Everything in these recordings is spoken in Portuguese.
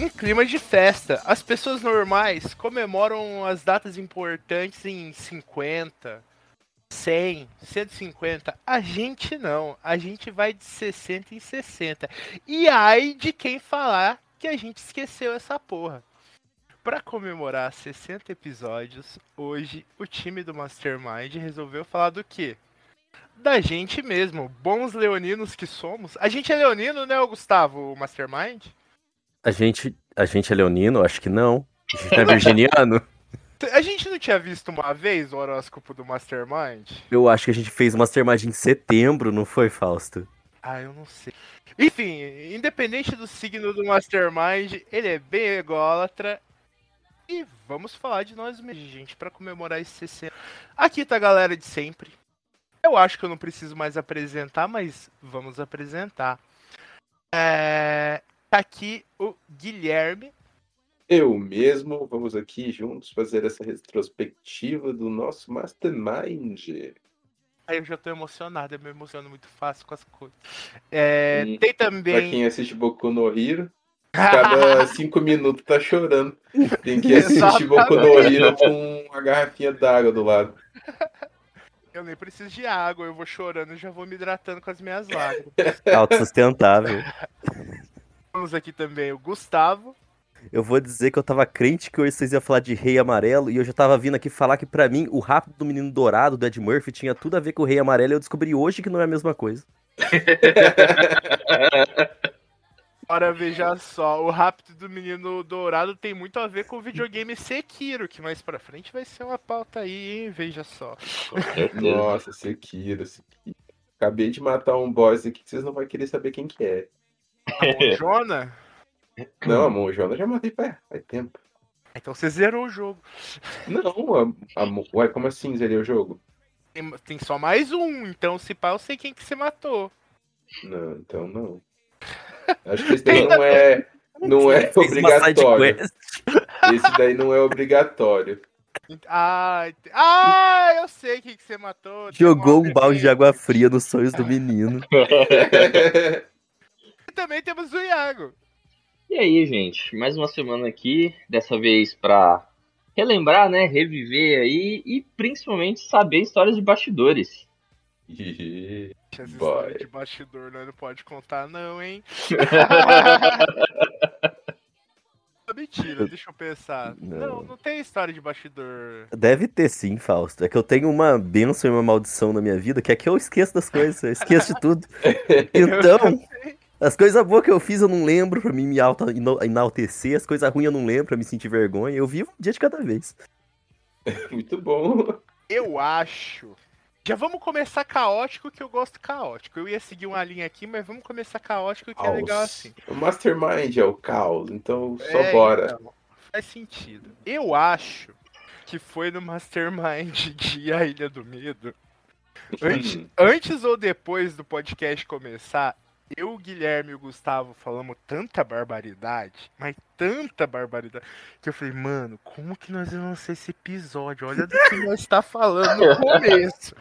em clima de festa. As pessoas normais comemoram as datas importantes em 50, 100, 150. A gente não. A gente vai de 60 em 60. E ai de quem falar que a gente esqueceu essa porra. Pra comemorar 60 episódios, hoje o time do Mastermind resolveu falar do quê? Da gente mesmo, bons leoninos que somos. A gente é leonino, né, Gustavo, o Mastermind? A gente, a gente é leonino? Acho que não. A gente é virginiano? A gente não tinha visto uma vez o horóscopo do Mastermind? Eu acho que a gente fez o Mastermind em setembro, não foi, Fausto? Ah, eu não sei. Enfim, independente do signo do Mastermind, ele é bem ególatra. E vamos falar de nós mesmos, gente, pra comemorar esse 60. Aqui tá a galera de sempre. Eu acho que eu não preciso mais apresentar, mas vamos apresentar. É... Tá aqui o Guilherme. Eu mesmo, vamos aqui juntos fazer essa retrospectiva do nosso Mastermind. Aí eu já tô emocionado, eu me emociono muito fácil com as coisas. É, E Tem Pra também. quem assiste Boku no Hero, cada cinco minutos tá chorando. Tem que assistir Boku no Hero com uma garrafinha d'água do lado. Eu nem preciso de água, eu vou chorando e já vou me hidratando com as minhas lágrimas. Autossustentável. Temos aqui também o Gustavo. Eu vou dizer que eu tava crente que hoje vocês iam falar de Rei Amarelo e eu já tava vindo aqui falar que pra mim o Rápido do Menino Dourado do Ed Murphy tinha tudo a ver com o Rei Amarelo e eu descobri hoje que não é a mesma coisa. Ora, veja só, o Rápido do Menino Dourado tem muito a ver com o videogame Sekiro, que mais pra frente vai ser uma pauta aí, hein? Veja só. Nossa, Sekiro, Sekiro. Acabei de matar um boss aqui que vocês não vão querer saber quem que é. O Jona? Não, a Monjona já matei faz, faz tempo. Então você zerou o jogo. Não, a, a, Ué, como assim zerei o jogo? Tem, tem só mais um, então se pá, eu sei quem que você matou. Não, então não. Acho que esse daí não é, não é uma side obrigatório. Esse daí não é obrigatório. Ah, ah eu sei quem que você matou. Jogou um balde de água fria nos sonhos do menino. E também temos o Iago. E aí, gente, mais uma semana aqui, dessa vez pra relembrar, né, reviver aí e principalmente saber histórias de bastidores. Ih, Essas Boy. histórias de bastidor nós não pode contar não, hein? Mentira, deixa eu pensar. Não. Não. não, tem história de bastidor. Deve ter sim, Fausto. É que eu tenho uma benção e uma maldição na minha vida, que é que eu esqueço das coisas, eu esqueço de tudo. Então, as coisas boas que eu fiz eu não lembro pra mim me auto enaltecer, as coisas ruins eu não lembro pra me sentir vergonha. Eu vivo um dia de cada vez. muito bom. Eu acho. Já vamos começar caótico, que eu gosto caótico. Eu ia seguir uma linha aqui, mas vamos começar caótico, que é legal assim. O Mastermind é o caos, então só É, bora. então, faz sentido. Eu acho que foi no Mastermind de A Ilha do Medo. Antes, Hum. antes ou depois do podcast começar, eu, o Guilherme e o Gustavo falamos tanta barbaridade, mas tanta barbaridade, que eu falei, mano, como que nós vamos lançar esse episódio? Olha do que nós está falando no começo.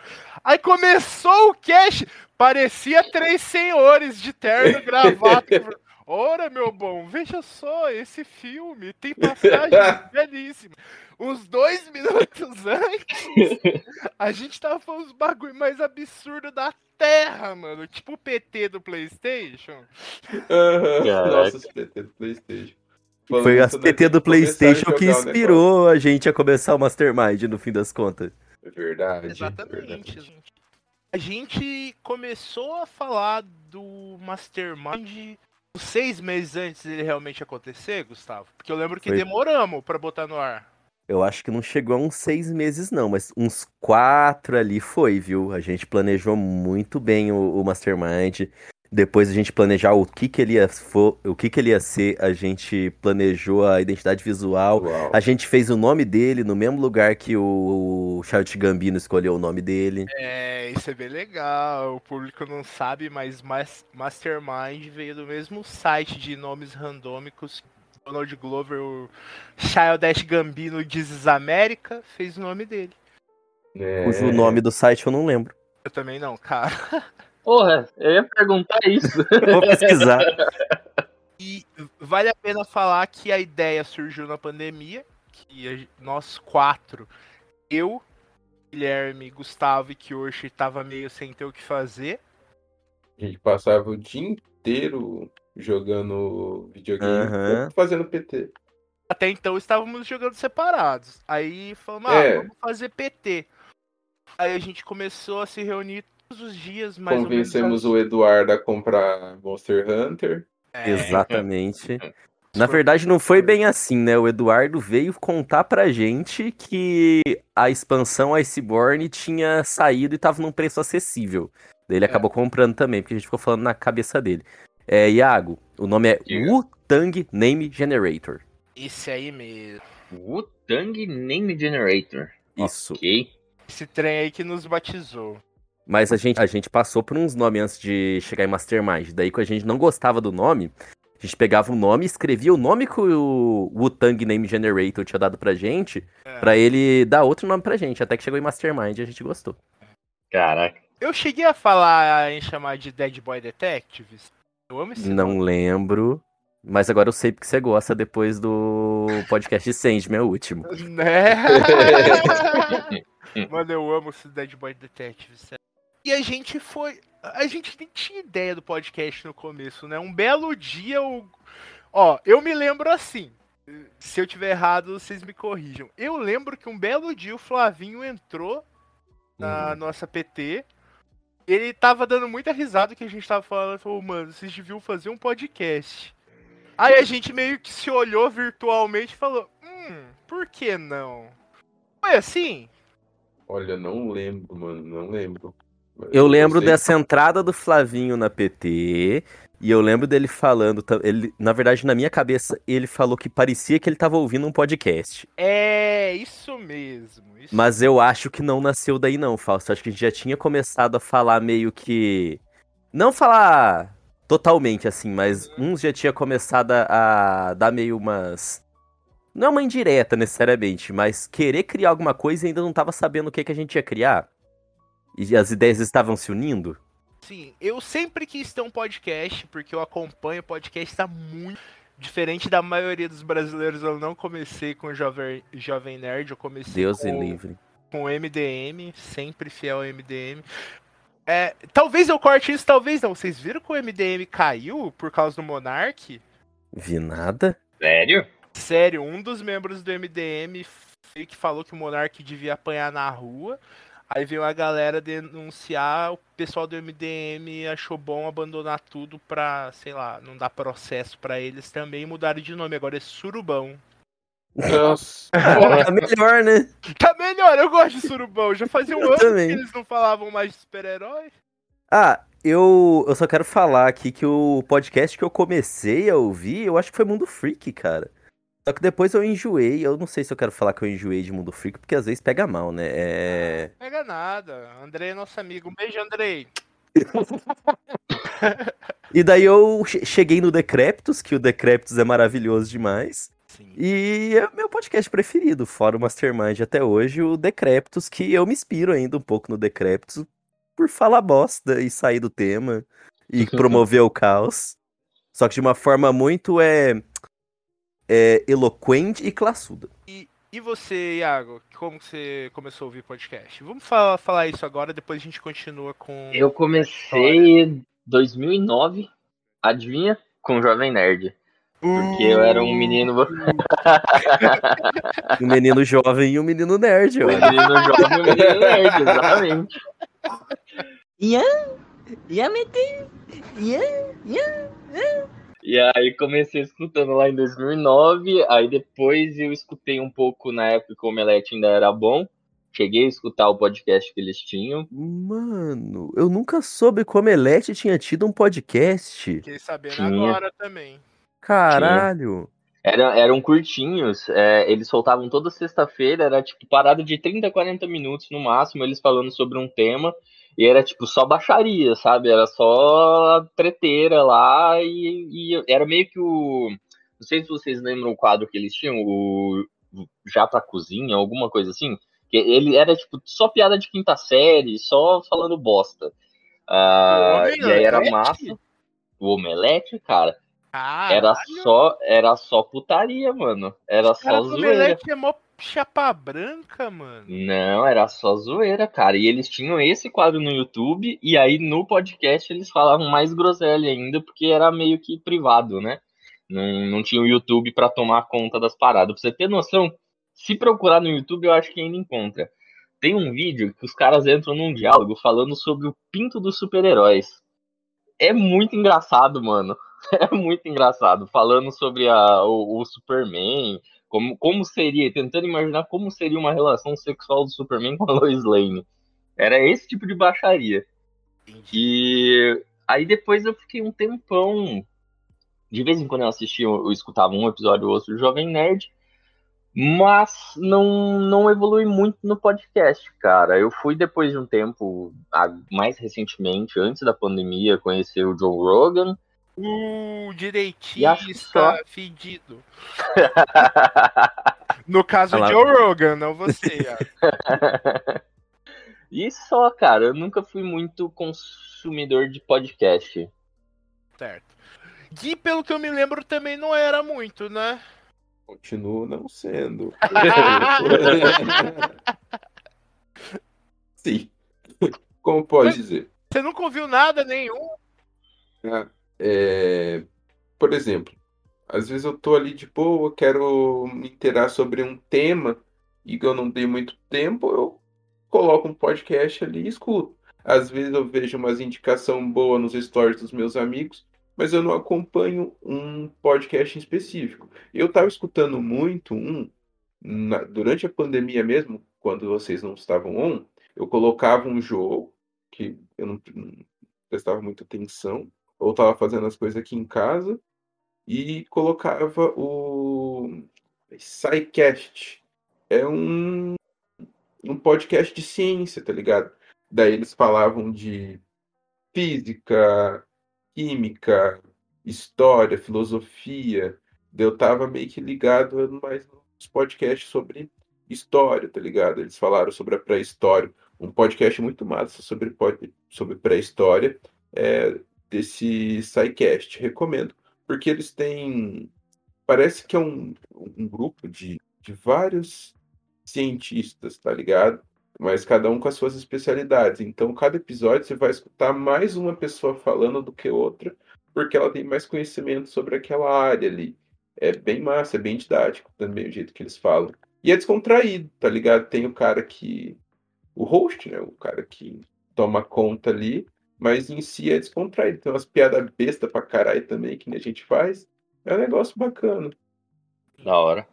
Aí começou o cast, parecia três senhores de terno gravata. Ora, meu bom, veja só, esse filme tem passagem belíssima. Uns dois minutos antes, a gente tava falando os bagulho mais absurdo da Terra, mano. Tipo o PT do PlayStation. Caraca. Nossa, os PT do Playstation. Falando Foi as né, PT do Playstation que inspirou a gente a começar o Mastermind, no fim das contas. É Verdade. Exatamente. verdade. A gente começou a falar do Mastermind seis meses antes dele realmente acontecer, Gustavo. Porque eu lembro que Foi. demoramos pra botar no ar. Eu acho que não chegou a uns seis meses, não, mas uns quatro ali foi, viu? A gente planejou muito bem o, o Mastermind. Depois a gente planejar o que que ele ia, fo- o que que ele ia ser, a gente planejou a identidade visual, Uau. a gente fez o nome dele no mesmo lugar que o, o Charles Gambino escolheu o nome dele. É, isso é bem legal. O público não sabe, mas Mas- Mastermind veio do mesmo site de nomes randômicos. Donald Glover, o Childish Gambino Dizes América, fez o nome dele. É. Cujo nome do site eu não lembro. Eu também não, cara. Porra, eu ia perguntar isso. Vou pesquisar. E vale a pena falar que a ideia surgiu na pandemia, que nós quatro, eu, Guilherme, Gustavo e Kyoshi, tava meio sem ter o que fazer. A gente passava o dia inteiro jogando videogame, fazendo PT. Até então estávamos jogando separados. Aí falamos, É. ah, vamos fazer PT. Aí a gente começou a se reunir todos os dias, mais Convencemos ou o. Eduardo a comprar Monster Hunter. É, Exatamente. Na verdade, não foi bem assim, né? O Eduardo veio contar pra gente que a expansão Iceborne tinha saído e tava num preço acessível. Daí ele acabou comprando também, porque a gente ficou falando na cabeça dele. É, Iago, o nome é. Wu-Tang Name Generator. Esse aí mesmo. Wu-Tang Name Generator. Isso. Ok. Esse trem aí que nos batizou. Mas a gente, a gente passou por uns nomes antes de chegar em Mastermind. Daí, quando a gente não gostava do nome, a gente pegava o nome e escrevia o nome que o Wu-Tang Name Generator tinha dado pra gente, É. pra ele dar outro nome pra gente. Até que chegou em Mastermind e a gente gostou. Caraca. Eu cheguei a falar em chamar de Dead Boy Detectives. Eu amo esse Não nome. lembro. Mas agora eu sei porque você gosta depois do podcast Sandman, o último. Né? Mano, eu amo esse Dead Boy Detective. sério. E a gente foi. A gente nem tinha ideia do podcast no começo, né? Um belo dia o. Ó, eu me lembro assim. Se eu tiver errado, vocês me corrijam. Eu lembro que um belo dia o Flavinho entrou na nossa PT. Ele tava dando muita risada que a gente tava falando. Ele falou, mano, vocês deviam fazer um podcast. Aí a gente meio que se olhou virtualmente e falou: Hum, por que não? Foi assim? Olha, não lembro, mano, não lembro. Mas Eu lembro dessa entrada do Flavinho na PT. E eu lembro dele falando. Ele, na verdade, na minha cabeça, ele falou que parecia que ele tava ouvindo um podcast. É, isso mesmo. Isso Mas eu acho que não nasceu daí, não, Fausto. Acho que a gente já tinha começado a falar meio que. Não falar totalmente assim, mas uns já tinha começado a, a dar meio umas. Não é uma indireta necessariamente, mas querer criar alguma coisa e ainda não tava sabendo o que, que a gente ia criar. E as ideias estavam se unindo. Sim, eu sempre quis ter um podcast, porque eu acompanho o podcast, tá muito diferente da maioria dos brasileiros. Eu não comecei com o Jovem, Jovem Nerd, eu comecei Deus com, e livre. com o MDM, sempre fiel ao MDM. É, talvez eu corte isso, talvez não. Vocês viram que o MDM caiu por causa do Monark? Vi nada. Sério? Sério, um dos membros do MDM que falou que o Monark devia apanhar na rua. Aí veio a galera denunciar, o pessoal do MDM achou bom abandonar tudo pra, sei lá, não dar processo pra eles também e mudaram de nome. Agora é Surubão. Nossa, Tá melhor, né? Tá melhor, eu gosto de Surubão. Já fazia um Eu ano que também. eles não falavam mais de super-herói. Ah, eu, eu só quero falar aqui que o podcast que eu comecei a ouvir, eu acho que foi Mundo Freak, cara. Só que depois eu enjoei. Eu não sei se eu quero falar que eu enjoei de Mundo Freak, porque às vezes pega mal, né? É. Pega nada. Andrei é nosso amigo. Um beijo, Andrei. E daí eu che- cheguei no Decreptus, que o Decreptus é maravilhoso demais. Sim. E é o meu podcast preferido, fora o Mastermind até hoje, o Decreptus, que eu me inspiro ainda um pouco no Decreptus por falar bosta e sair do tema e promover o caos. Só que de uma forma muito é, é eloquente e classuda. E você, Iago, como que você começou a ouvir podcast? Vamos falar, falar isso agora, depois a gente continua com. Eu comecei em 2009, adivinha? Com o Jovem Nerd. Porque eu era um menino, um Um menino jovem e um menino nerd, olha. menino jovem e um menino nerd, exatamente. E aí comecei escutando lá em 2009, aí depois eu escutei um pouco na época que o Omelete ainda era bom. cheguei a escutar o podcast que eles tinham. Mano, eu nunca soube como Elete tinha tido um podcast. Fiquei sabendo Tinha. agora também. Caralho. Era, eram curtinhos, é, eles soltavam toda sexta-feira, era tipo parada de 30, 40 minutos no máximo, eles falando sobre um tema, e era tipo só baixaria, sabe? Era só treteira lá, e, e era meio que o. Não sei se vocês lembram o quadro que eles tinham, o Já pra Cozinha, alguma coisa assim. Que ele era tipo só piada de quinta série, só falando bosta. Ah, O e aí era massa. O omelete, cara. Ah, Era só, era só putaria, mano. Era só zoeira. Omelete é mó chapa branca, mano. Não, era só zoeira, cara. E eles tinham esse quadro no YouTube, e aí no podcast eles falavam mais groselha ainda, porque era meio que privado, né? Não, não tinha o YouTube pra tomar conta das paradas. Pra você ter noção, se procurar no YouTube, eu acho que ainda encontra. Tem um vídeo que os caras entram num diálogo falando sobre o pinto dos super-heróis. É muito engraçado, mano. É muito engraçado. Falando sobre a, o, o Superman, como, como seria, tentando imaginar como seria uma relação sexual do Superman com a Lois Lane. Era esse tipo de baixaria. E aí depois eu fiquei um tempão. De vez em quando eu assistia, eu escutava um episódio ou outro do Jovem Nerd. Mas não, não evolui muito no podcast, cara. Eu fui depois de um tempo, mais recentemente, antes da pandemia, conhecer o Joe Rogan. O E direitista fedido. No caso, Olha lá. Joe Rogan, não você. E só, cara, eu nunca fui muito consumidor de podcast. certo. Gui, pelo que eu me lembro, também não era muito, né? Continuo não sendo. Sim. Como pode dizer? Você nunca ouviu nada nenhum? Ah, é, Por exemplo, às vezes eu tô ali de boa, quero me inteirar sobre um tema e eu não dei muito tempo, eu coloco um podcast ali e escuto. Às vezes eu vejo umas indicação boa nos stories dos meus amigos, mas eu não acompanho um podcast em específico. Eu tava escutando muito um na- durante a pandemia mesmo, quando vocês não estavam on, eu colocava um jogo que eu não, não prestava muita atenção, ou estava fazendo as coisas aqui em casa, e colocava o SciCast. É um, um podcast de ciência, tá ligado? Daí eles falavam de física, química, história, filosofia. Eu tava meio que ligado mais nos podcasts sobre história, tá ligado? Eles falaram sobre a pré-história. Um podcast muito massa sobre, sobre pré-história é, desse SciCast. Recomendo, porque eles têm. Parece que é um, um grupo de, de vários cientistas, tá ligado? Mas cada um com as suas especialidades. Então, cada episódio você vai escutar mais uma pessoa falando do que outra, porque ela tem mais conhecimento sobre aquela área ali. É bem massa, é bem didático também o jeito que eles falam. E é descontraído, tá ligado? Tem o cara que. O host, né? O cara que toma conta ali, mas em si é descontraído. Tem umas piadas besta pra caralho também, que nem a gente faz. É um negócio bacana. Da hora.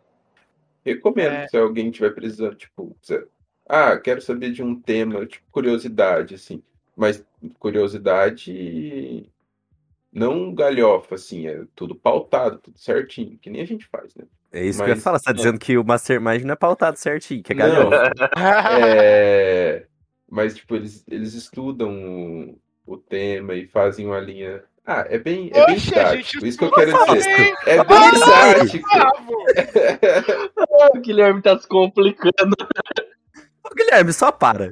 Recomendo É. se alguém tiver precisando, tipo, se- ah, quero saber de um tema, tipo, curiosidade, assim. Mas curiosidade não galhofa, assim, é tudo pautado, tudo certinho, que nem a gente faz, né? É isso que eu ia Mas- falar. Você tá dizendo que o Mastermind não é pautado certinho, que é Não, galhofa. é... Mas, tipo, eles, eles estudam o, tema e fazem uma linha. Ah, é bem, é bem Oxe, a didático. gente Isso que eu quero dizer. É bem Ah, didático. Bravo! O Guilherme tá se complicando. Ô, Guilherme, só para.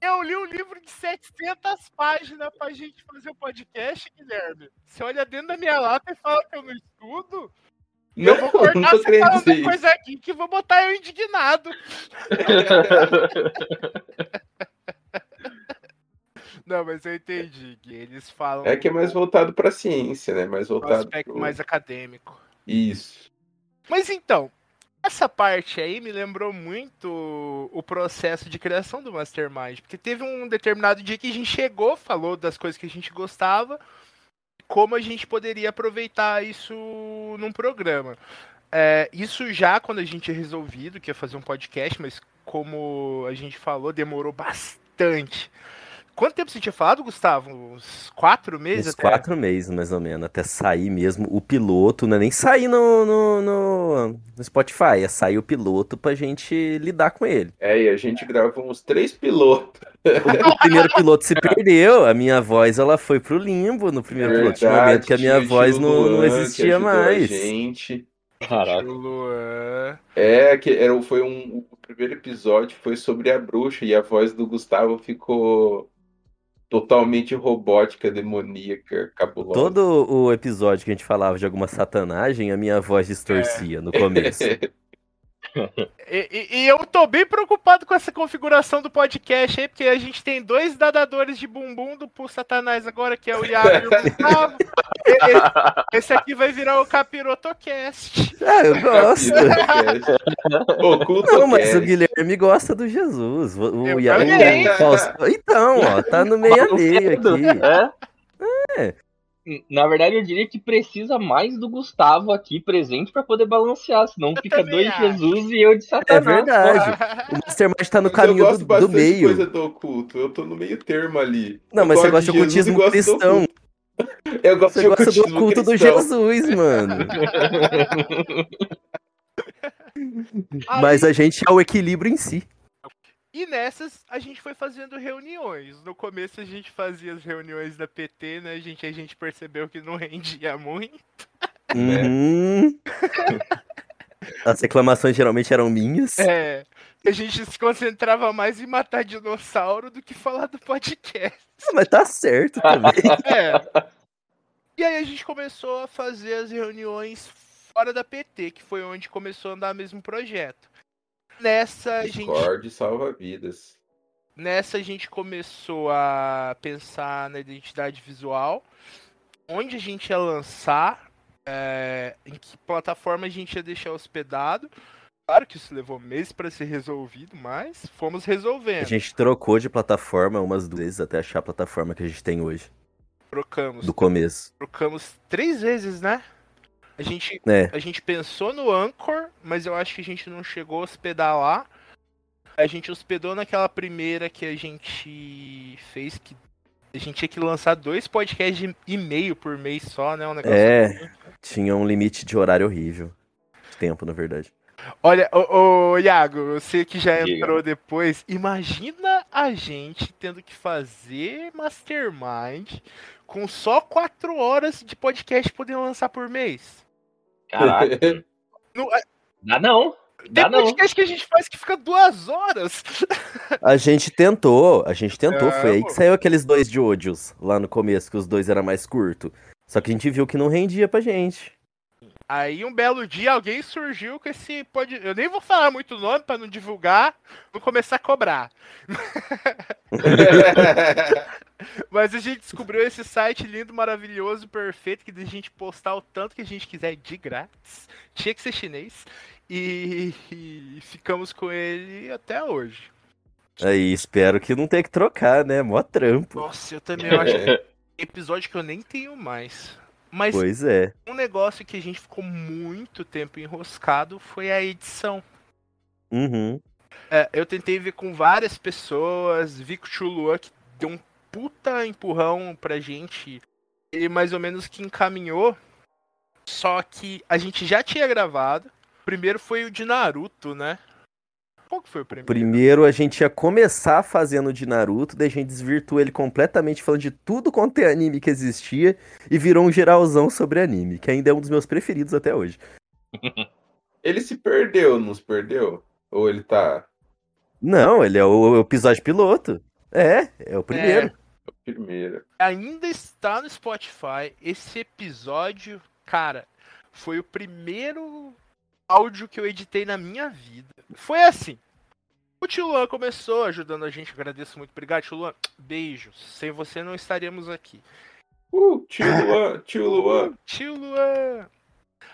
Eu li um livro de 700 páginas pra gente fazer o podcast, Guilherme. Você olha dentro da minha lata e fala que eu não estudo? eu vou Não, cortar não tô você falando coisa aqui que vou botar eu indignado. Não, mas eu entendi, Gui. Eles falam É que é mais voltado pra ciência, né? Mais do voltado aspecto pro... mais acadêmico. Isso. Mas então, essa parte aí me lembrou muito o processo de criação do Mastermind, porque teve um determinado dia que a gente chegou, falou das coisas que a gente gostava, como a gente poderia aproveitar isso num programa. É, isso já quando a gente tinha resolvido que ia fazer um podcast, mas como a gente falou, demorou bastante. Quanto tempo você tinha falado, Gustavo? Uns quatro meses Uns até? quatro meses, mais ou menos, até sair mesmo o piloto, não é nem sair no, no, no, no Spotify, é sair o piloto pra gente lidar com ele. É, e a gente gravou uns três pilotos. O primeiro piloto se perdeu, a minha voz ela foi pro limbo no primeiro piloto. Tinha um momento que a minha voz não, não existia mais. gente. Caraca. É, que era, foi um. O primeiro episódio foi sobre a bruxa e a voz do Gustavo ficou totalmente robótica, demoníaca, cabulosa. Todo o episódio que a gente falava de alguma satanagem, a minha voz distorcia no começo. E, e- e eu tô bem preocupado com essa configuração do podcast aí, porque a gente tem dois dadadores de bumbum do Pulso Satanás agora, que é o Iago e o Gustavo. E- Esse aqui vai virar o Capirotocast. Ah, eu gosto. Oculto Não, mas o. Guilherme gosta do Jesus. O, o, Iago- Fausto- Então, ó, tá no meio a meio aqui. É? É. Na verdade, eu diria que precisa mais do Gustavo aqui presente pra poder balancear, senão fica também dois acho. Jesus e eu de É Satanás. verdade. O Mastermind tá no Mas eu caminho gosto do, do meio. coisa do oculto. Eu tô no meio termo ali. Não, Eu mas você gosta de ocultismo gosto do cristão. oculto. Eu gosto Você de gosta do ocultismo oculto do cristão. Jesus, mano. Mas a gente é o equilíbrio em si. E nessas a gente foi fazendo reuniões. No começo a gente fazia as reuniões da PT, né? A gente, a gente percebeu que não rendia muito. Uhum. As reclamações geralmente eram minhas. É. A gente se concentrava mais em matar dinossauro do que falar do podcast. Mas tá certo também. É. E aí a gente começou a fazer as reuniões fora da PT, que foi onde começou a andar mesmo o projeto. Nessa a gente, Discord salva vidas. nessa a gente começou a pensar na identidade visual, onde a gente ia lançar, é, em que plataforma a gente ia deixar hospedado. Claro que isso levou meses para ser resolvido, mas fomos A resolvendo. gente trocou de plataforma umas duas vezes até achar a plataforma que a gente tem hoje, Trocamos, do começo. trocamos três vezes, né? A gente É, A gente pensou no Anchor, mas eu acho que a gente não chegou a hospedar lá. A gente hospedou naquela primeira que a gente fez, que a gente tinha que lançar dois podcasts de e meio por mês só, né? Um negócio É. tinha um limite de horário horrível. Tempo, na verdade. Olha, ô, ô, Iago, você que já Diga. entrou depois, imagina a gente tendo que fazer Mastermind com só quatro horas de podcast poder lançar por mês. Caraca. Não, é- Dá não. tem Dá não. podcast que a gente faz que fica duas horas. A gente tentou, a gente tentou. É, foi aí que saiu aqueles dois de Odious lá no começo, que os dois eram mais curtos. Só que a gente viu que não rendia pra gente. Aí um belo dia alguém surgiu com esse pode, eu nem vou falar muito o nome pra não divulgar, vou começar a cobrar. Mas a gente descobriu esse site lindo, maravilhoso, perfeito que a gente postar o tanto que a gente quiser de grátis. Tinha que ser chinês e, e ficamos com ele até hoje. Aí espero que não tenha que trocar, né? Mó trampo. Nossa, eu também acho que tem episódio que eu nem tenho mais. Mas Pois é. um negócio que a gente ficou muito tempo enroscado foi a edição. Uhum. É, eu tentei ver com várias pessoas, vi que o Chuluan que deu um puta empurrão pra gente. Ele mais ou menos que encaminhou. Só que a gente já tinha gravado. O primeiro foi o de Naruto, né? Qual que foi o primeiro? Primeiro a gente ia começar fazendo de Naruto, daí a gente desvirtuou ele completamente falando de tudo quanto é anime que existia e virou um geralzão sobre anime, que ainda é um dos meus preferidos até hoje. Ele se perdeu, não se perdeu? Ou ele tá Não, ele é o, o episódio piloto. É, é o primeiro. primeiro? Ainda está no Spotify. Esse episódio, cara, foi o primeiro áudio que eu editei na minha vida. Foi assim. O tio Luan começou ajudando a gente, agradeço muito. Obrigado, tio Luan. Beijos. Sem você não estaríamos aqui. Uh, tio Luan, tio Luan. Tio Luan.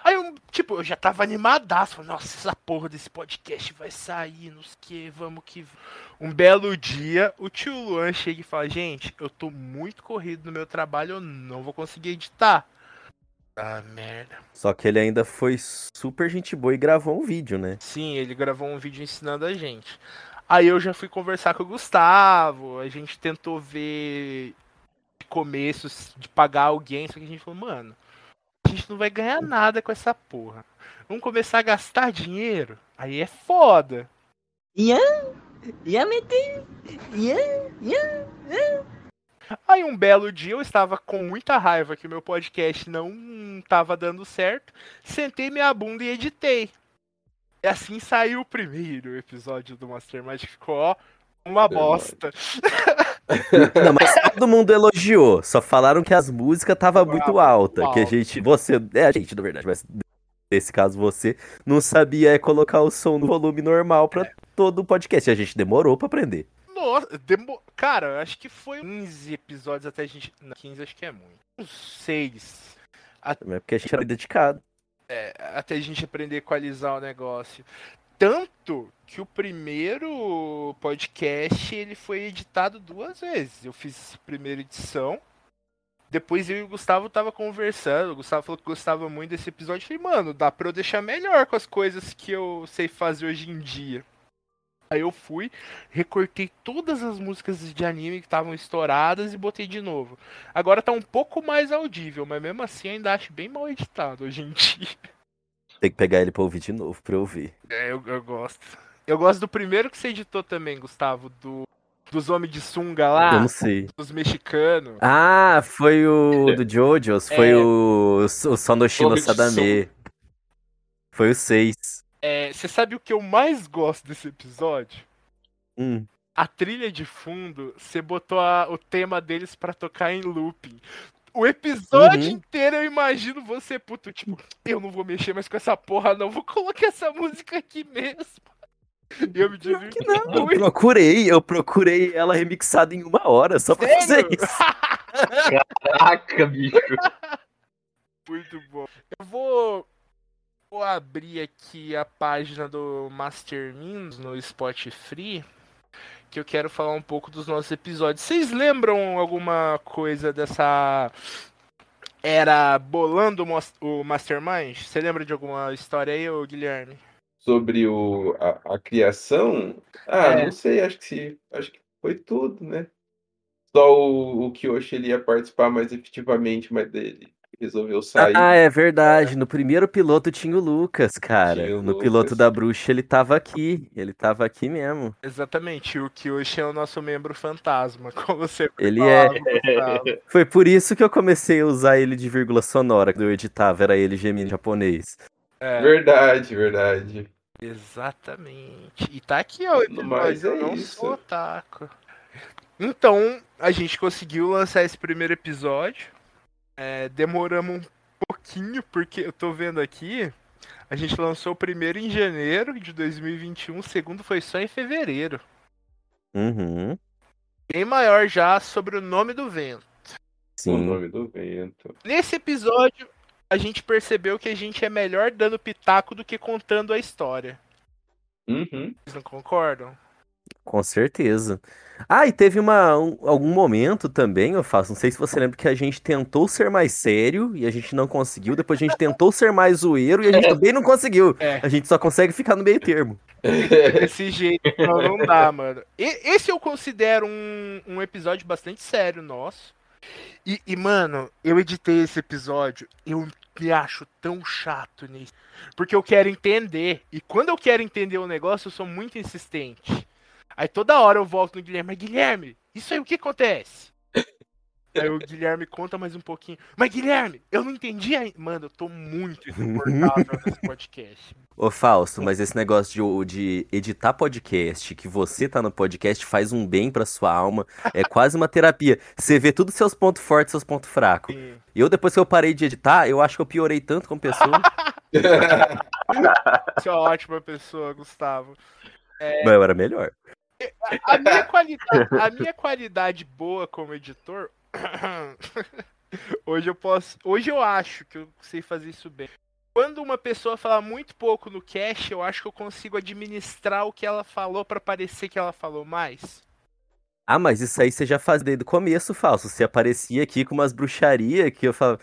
Aí, eu, tipo, eu já tava animadaço. falei, Nossa, essa porra desse podcast vai sair, nos que, vamos que. v-". Um belo dia, o tio Luan chega e fala: Gente, eu tô muito corrido no meu trabalho, eu não vou conseguir editar. Ah, merda. Só que ele ainda foi super gente boa e gravou um vídeo, né? Sim, ele gravou um vídeo ensinando a gente. Aí eu já fui conversar com o Gustavo, a gente tentou ver começos de pagar alguém, só que a gente falou, mano, a gente não vai ganhar nada com essa porra. Vamos começar a gastar dinheiro? Aí é foda. Ian? Ian meter? Ian? Ian? Aí um belo dia eu estava com muita raiva que o meu podcast não estava dando certo, sentei minha bunda e editei. E assim saiu o primeiro episódio do Mastermind, que ficou ó, uma bosta. Não, mas todo mundo elogiou. Só falaram que as músicas tava muito alta. Que a alta. gente. Você. É a gente, na verdade, mas nesse caso você não sabia é, colocar o som no volume normal pra todo o podcast. E a gente demorou pra aprender. Nossa, demo... cara, acho que foi 15 episódios até a gente. Não, 15 acho que é muito. Uns 6. É porque a gente era dedicado. até a gente aprender a equalizar o negócio. Tanto que o primeiro podcast ele foi editado duas vezes. Eu fiz a primeira edição. Depois eu e o Gustavo tava conversando. O Gustavo falou que gostava muito desse episódio. Eu falei, mano, dá pra eu deixar melhor com as coisas que eu sei fazer hoje em dia. Aí eu fui, recortei todas as músicas de anime que estavam estouradas e botei de novo. Agora tá um pouco mais audível, mas mesmo assim ainda acho bem mal editado hoje em dia. Tem que pegar ele pra ouvir de novo pra eu ouvir. É, eu, eu gosto. Eu gosto do primeiro que você editou também, Gustavo, do dos homens de sunga lá, eu não sei. dos mexicanos. Ah, foi o do Jojo's. Foi É. o, o Sonoshino Sadame. Foi o 6. É, você sabe o que eu mais gosto desse episódio? Hum. A trilha de fundo, você botou a- o tema deles pra tocar em looping. O episódio Uhum. inteiro eu imagino você, puto, tipo, eu não vou mexer mais com essa porra, não, vou colocar essa música aqui mesmo. E eu me divirto Eu muito. procurei, eu procurei ela remixada em uma hora só pra fazer Sério? isso. Caraca, bicho. Muito bom. Eu vou, vou abrir aqui a página do Master Means no Spotify, que eu quero falar um pouco dos nossos episódios. Vocês lembram alguma coisa dessa era bolando o Mastermind? Você lembra de alguma história aí, ô Guilherme? Sobre o, a, a criação, ah, É. não sei, acho que acho que foi tudo, né? Só o, o Kyoshi ele ia participar mais efetivamente, mas ele resolveu sair. Ah, é verdade. No primeiro piloto tinha o Lucas, cara. O no piloto Lucas. da bruxa ele tava aqui. Ele tava aqui mesmo. Exatamente, o Kyoshi é o nosso membro fantasma, como você Ele falava, é. Gustavo. Foi por isso que eu comecei a usar ele de vírgula sonora quando eu editava, era ele gemendo em japonês. É. Verdade, verdade. Exatamente. E tá aqui, ó, o episódio. Mas é eu não isso. sou otaku. Então, a gente conseguiu lançar esse primeiro episódio. É, demoramos um pouquinho, porque eu tô vendo aqui. A gente lançou o primeiro em janeiro de 2021, o segundo foi só em fevereiro. Uhum. Bem maior já sobre o nome do vento. O Sim. nome do vento. Nesse episódio, a gente percebeu que a gente é melhor dando pitaco do que contando a história. Uhum. Vocês não concordam? Com certeza. Ah, e teve uma, um- algum momento também, eu faço, não sei se você lembra, que a gente tentou ser mais sério e a gente não conseguiu. Depois a gente tentou ser mais zoeiro e a gente também não conseguiu. É. A gente só consegue ficar no meio termo. Desse jeito não, não dá, mano. E- esse eu considero um, um episódio bastante sério nosso. E, e, mano, eu editei esse episódio, eu me acho tão chato nisso. Porque eu quero entender. E quando eu quero entender o negócio, eu sou muito insistente. Aí toda hora eu volto no Guilherme, mas Guilherme, isso aí o que acontece? Aí o Guilherme conta mais um pouquinho. Mas Guilherme, eu não entendi ainda. Mano, eu tô muito insuportável nesse podcast. Ô Fausto, mas esse negócio de, de editar podcast, que você tá no podcast, faz um bem pra sua alma. É quase uma terapia. Você vê tudo seus pontos fortes, seus pontos fracos. Sim. Eu, depois que eu parei de editar, eu acho que eu piorei tanto como pessoa. Você é uma ótima pessoa, Gustavo. Mas eu era melhor. A minha, qualidade, a minha qualidade boa como editor. hoje eu posso. Hoje eu acho que eu sei fazer isso bem. Quando uma pessoa fala muito pouco no cast, eu acho que eu consigo administrar o que ela falou pra parecer que ela falou mais. Ah, mas isso aí você já faz desde o começo, Falso. Você aparecia aqui com umas bruxarias que eu falava.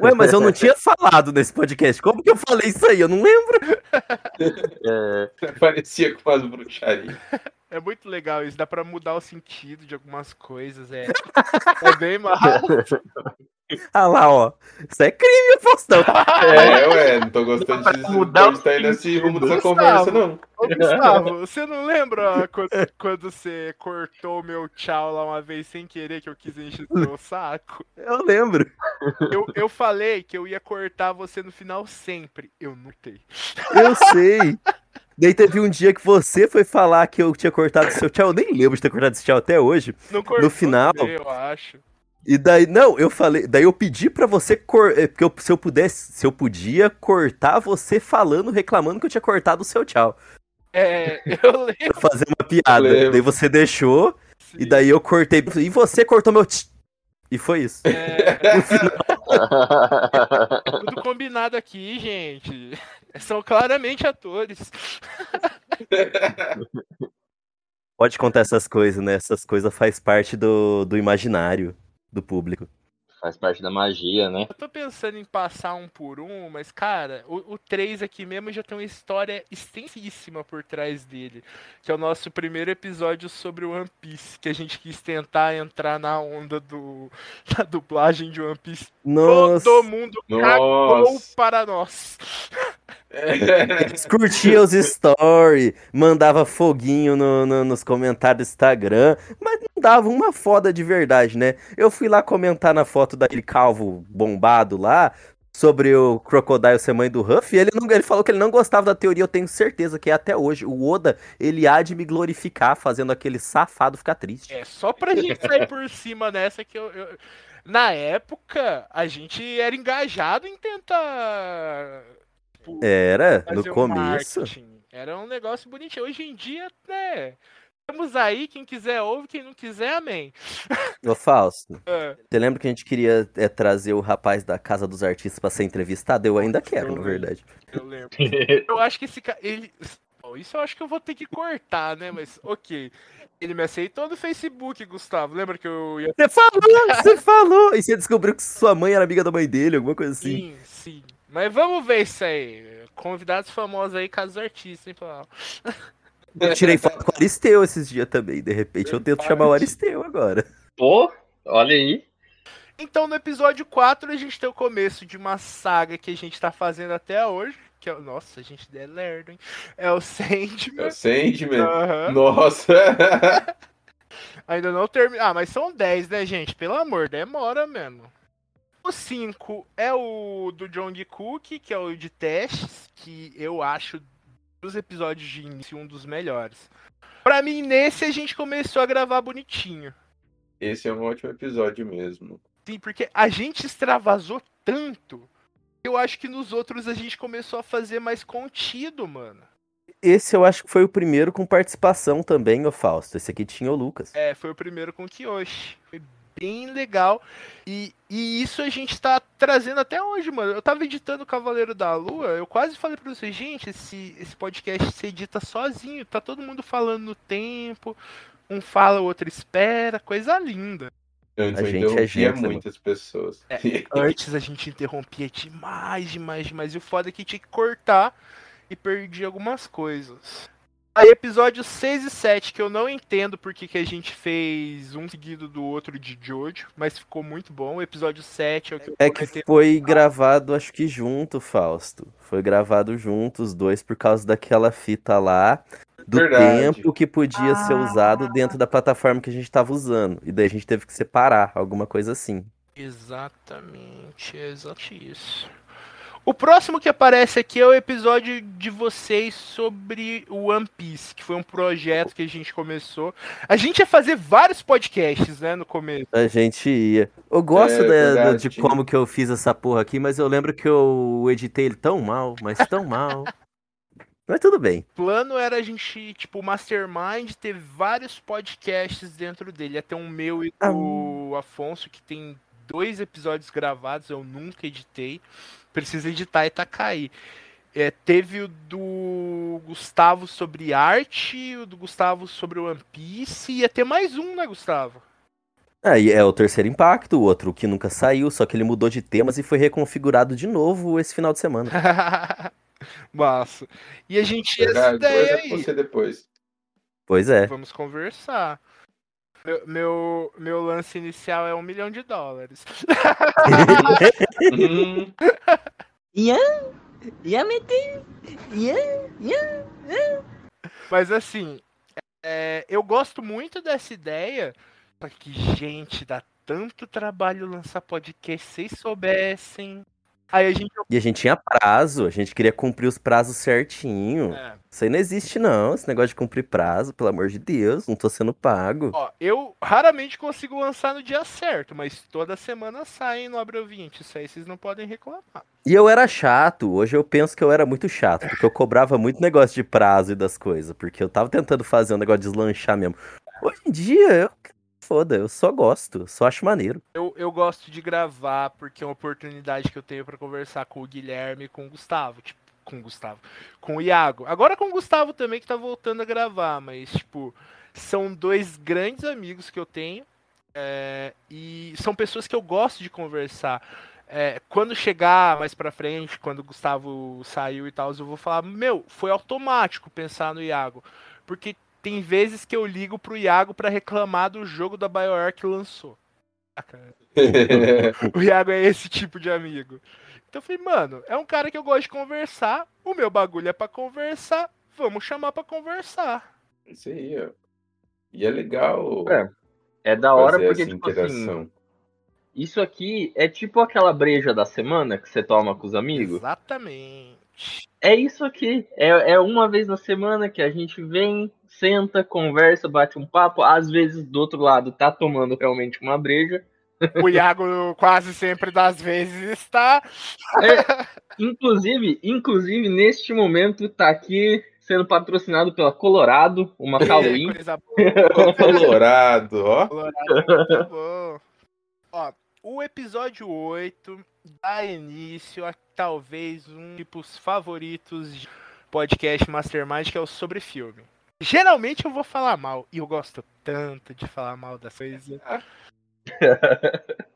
Ué, mas eu não tinha falado nesse podcast. Como que eu falei isso aí? Eu não lembro. É, Parecia com as bruxarias. É muito legal isso, dá pra mudar o sentido de algumas coisas, é. É bem massa. Ah lá, ó. Isso é crime, Faustão. É, ué, não tô gostando de mudar de estar nesse rumo dessa conversa, não. Ô, Gustavo, você não lembra quando, quando você cortou o meu tchau lá uma vez sem querer que eu quis encher o seu saco? Eu lembro. Eu, eu falei que eu ia cortar você no final sempre. Eu não tenho. Eu sei. Daí teve um dia que você foi falar que eu tinha cortado seu tchau. Eu nem lembro de ter cortado esse tchau até hoje. Não cortou final- Eu acho. E daí, não, eu falei, daí eu pedi pra você cor, é, porque eu- se eu pudesse, se eu podia cortar você falando, reclamando que eu tinha cortado o seu tchau. É, eu lembro. Pra fazer uma piada. Daí você deixou, e daí eu cortei, e você cortou meu tch. E foi isso. É, No final, tudo combinado aqui, gente. São claramente atores. pode contar essas coisas, né? Essas coisas faz parte do, do imaginário do público. Faz parte da magia, né? Eu tô pensando em passar um por um, mas, cara, o, o 3 aqui mesmo já tem uma história extensíssima por trás dele. Que é o nosso primeiro episódio sobre o One Piece. Que a gente quis tentar entrar na onda do, da dublagem de One Piece. Nossa, Todo mundo cagou Nossa. para nós. eles curtiam os stories, mandava foguinho no- no- nos comentários do Instagram, mas não dava uma foda de verdade, né? Eu fui lá comentar na foto daquele calvo bombado lá, sobre o Crocodile ser mãe do Ruff, e ele, não, ele falou que ele não gostava da teoria, eu tenho certeza que até hoje. O Oda, ele há de me glorificar fazendo aquele safado ficar triste. É só pra gente sair por cima nessa que eu. eu- Na época, a gente era engajado em tentar. Tipo, Era, fazer no um começo. marketing. Era um negócio bonitinho. Hoje em dia, né? Estamos aí, quem quiser ouve, quem não quiser, amém. Ô Fausto, É, você lembra que a gente queria é, trazer o rapaz da Casa dos Artistas pra ser entrevistado? Eu ainda quero, na verdade. eu lembro. Eu acho que esse cara. Ele... Isso eu acho que eu vou ter que cortar, né? Mas ok. Ele me aceitou no Facebook, Gustavo. Lembra que eu ia. Você falou, você falou! E você descobriu que sua mãe era amiga da mãe dele, alguma coisa assim. Sim, sim. Mas vamos ver isso aí. Convidados famosos aí, casos artistas, hein, pessoal? Eu tirei foto com o Aristeu esses dias também. De repente eu tento chamar o Aristeu agora. Pô, olha aí. Então, no episódio 4, a gente tem o começo de uma saga que a gente tá fazendo até hoje. Que é o... Nossa, a gente é lerdo, hein? É o É Sandman. o Sandman. Aham. Nossa. Ainda não termina. Ah, mas são 10, né, gente? Pelo amor, demora mesmo. O 5 é o do Jong Cook, que é o de testes, que eu acho dos episódios de início um dos melhores. Pra mim, nesse a gente começou a gravar bonitinho. Esse é um ótimo episódio mesmo. Sim, porque a gente extravasou tanto. Eu acho que nos outros a gente começou a fazer mais contido, mano. Esse eu acho que foi o primeiro com participação também, ô Fausto. Esse aqui tinha o Lucas. É, foi o primeiro com o Kiyoshi. Foi bem legal. E, e isso a gente tá trazendo até hoje, mano. Eu tava editando o Cavaleiro da Lua, eu quase falei pra vocês, gente, esse, esse podcast se edita sozinho, tá todo mundo falando no tempo. Um fala, o outro espera, coisa linda. Antes A eu gente é interrompia gente, muitas pessoas. É. Antes a gente interrompia demais, demais, demais. E o foda é que tinha que cortar e perdi algumas coisas. Aí, episódio 6 e 7, que eu não entendo porque que a gente fez um seguido do outro de Jojo, mas ficou muito bom. O episódio 7 é o que eu É que foi gravado, acho que junto, Fausto. Foi gravado junto, os dois, por causa daquela fita lá. Do Verdade. tempo que podia ser usado dentro da plataforma que a gente tava usando. E daí a gente teve que separar, alguma coisa assim. Exatamente, é exatamente isso. O próximo que aparece aqui é o episódio de vocês sobre o One Piece, que foi um projeto que a gente começou. A gente ia fazer vários podcasts, né, no começo. A gente ia. Eu gosto É, da- verdade, de como que eu fiz essa porra aqui, mas eu lembro que eu editei ele tão mal, mas tão mal. Mas tudo bem. O plano era a gente, tipo, o Mastermind ter vários podcasts dentro dele. Ter um meu e do Afonso, que tem dois episódios gravados, eu nunca editei. Preciso editar e tacar aí. É, teve o do Gustavo sobre arte, o do Gustavo sobre o One Piece, e ia ter mais um, né, Gustavo? Aí é o terceiro impacto, o outro que nunca saiu, só que ele mudou de temas e foi reconfigurado de novo esse final de semana. Massa. E a gente ia essa ideia aí. você depois. Pois é. Vamos conversar. Meu, meu, meu lance inicial é um milhão de dólares. Hum, Metin? Ian? Ian? Mas assim, é, eu gosto muito dessa ideia. Só que, gente, dá tanto trabalho lançar podcast, se vocês soubessem. Aí a gente. E a gente tinha prazo, a gente queria cumprir os prazos certinho. É, Isso aí não existe, não. Esse negócio de cumprir prazo, pelo amor de Deus, não tô sendo pago. ó, eu raramente consigo lançar no dia certo, mas toda semana sai no Abre Ouvinte. Isso aí vocês não podem reclamar. E eu era chato, hoje eu penso que eu era muito chato, porque eu cobrava muito negócio de prazo e das coisas, porque eu tava tentando fazer um negócio de deslanchar mesmo. Hoje em dia, eu. Foda, eu só gosto, só acho maneiro. Eu, eu gosto de gravar porque é uma oportunidade que eu tenho pra conversar com o Guilherme e com o Gustavo. Tipo, com o Gustavo. Com o Iago. Agora com o Gustavo também, que tá voltando a gravar, mas, tipo, são dois grandes amigos que eu tenho. é, e são pessoas que eu gosto de conversar. É, quando chegar mais pra frente, quando o Gustavo saiu e tal, eu vou falar, meu, foi automático pensar no Iago. Porque tem vezes que eu ligo pro Iago pra reclamar do jogo da BioWare que lançou. O Iago é esse tipo de amigo. Então eu falei, mano, é um cara que eu gosto de conversar. O meu bagulho é pra conversar. Vamos chamar pra conversar. Isso aí, ó. E é legal É, É da hora porque, tipo assim, interação. isso aqui é tipo aquela breja da semana que você toma com os amigos. Exatamente. É isso aqui. É, é uma vez na semana que a gente vem, senta, conversa, bate um papo. Às vezes, do outro lado, tá tomando realmente uma breja. O Iago quase sempre das vezes está. Inclusive, inclusive, neste momento, tá aqui sendo patrocinado pela Colorado, uma Halloween. Coisa boa. Ô, Colorado, ó. Colorado, muito bom. Ó, o episódio 8 dá início a talvez um dos favoritos de podcast Mastermind, que é o sobre filme. Geralmente eu vou falar mal, e eu gosto tanto de falar mal das coisas.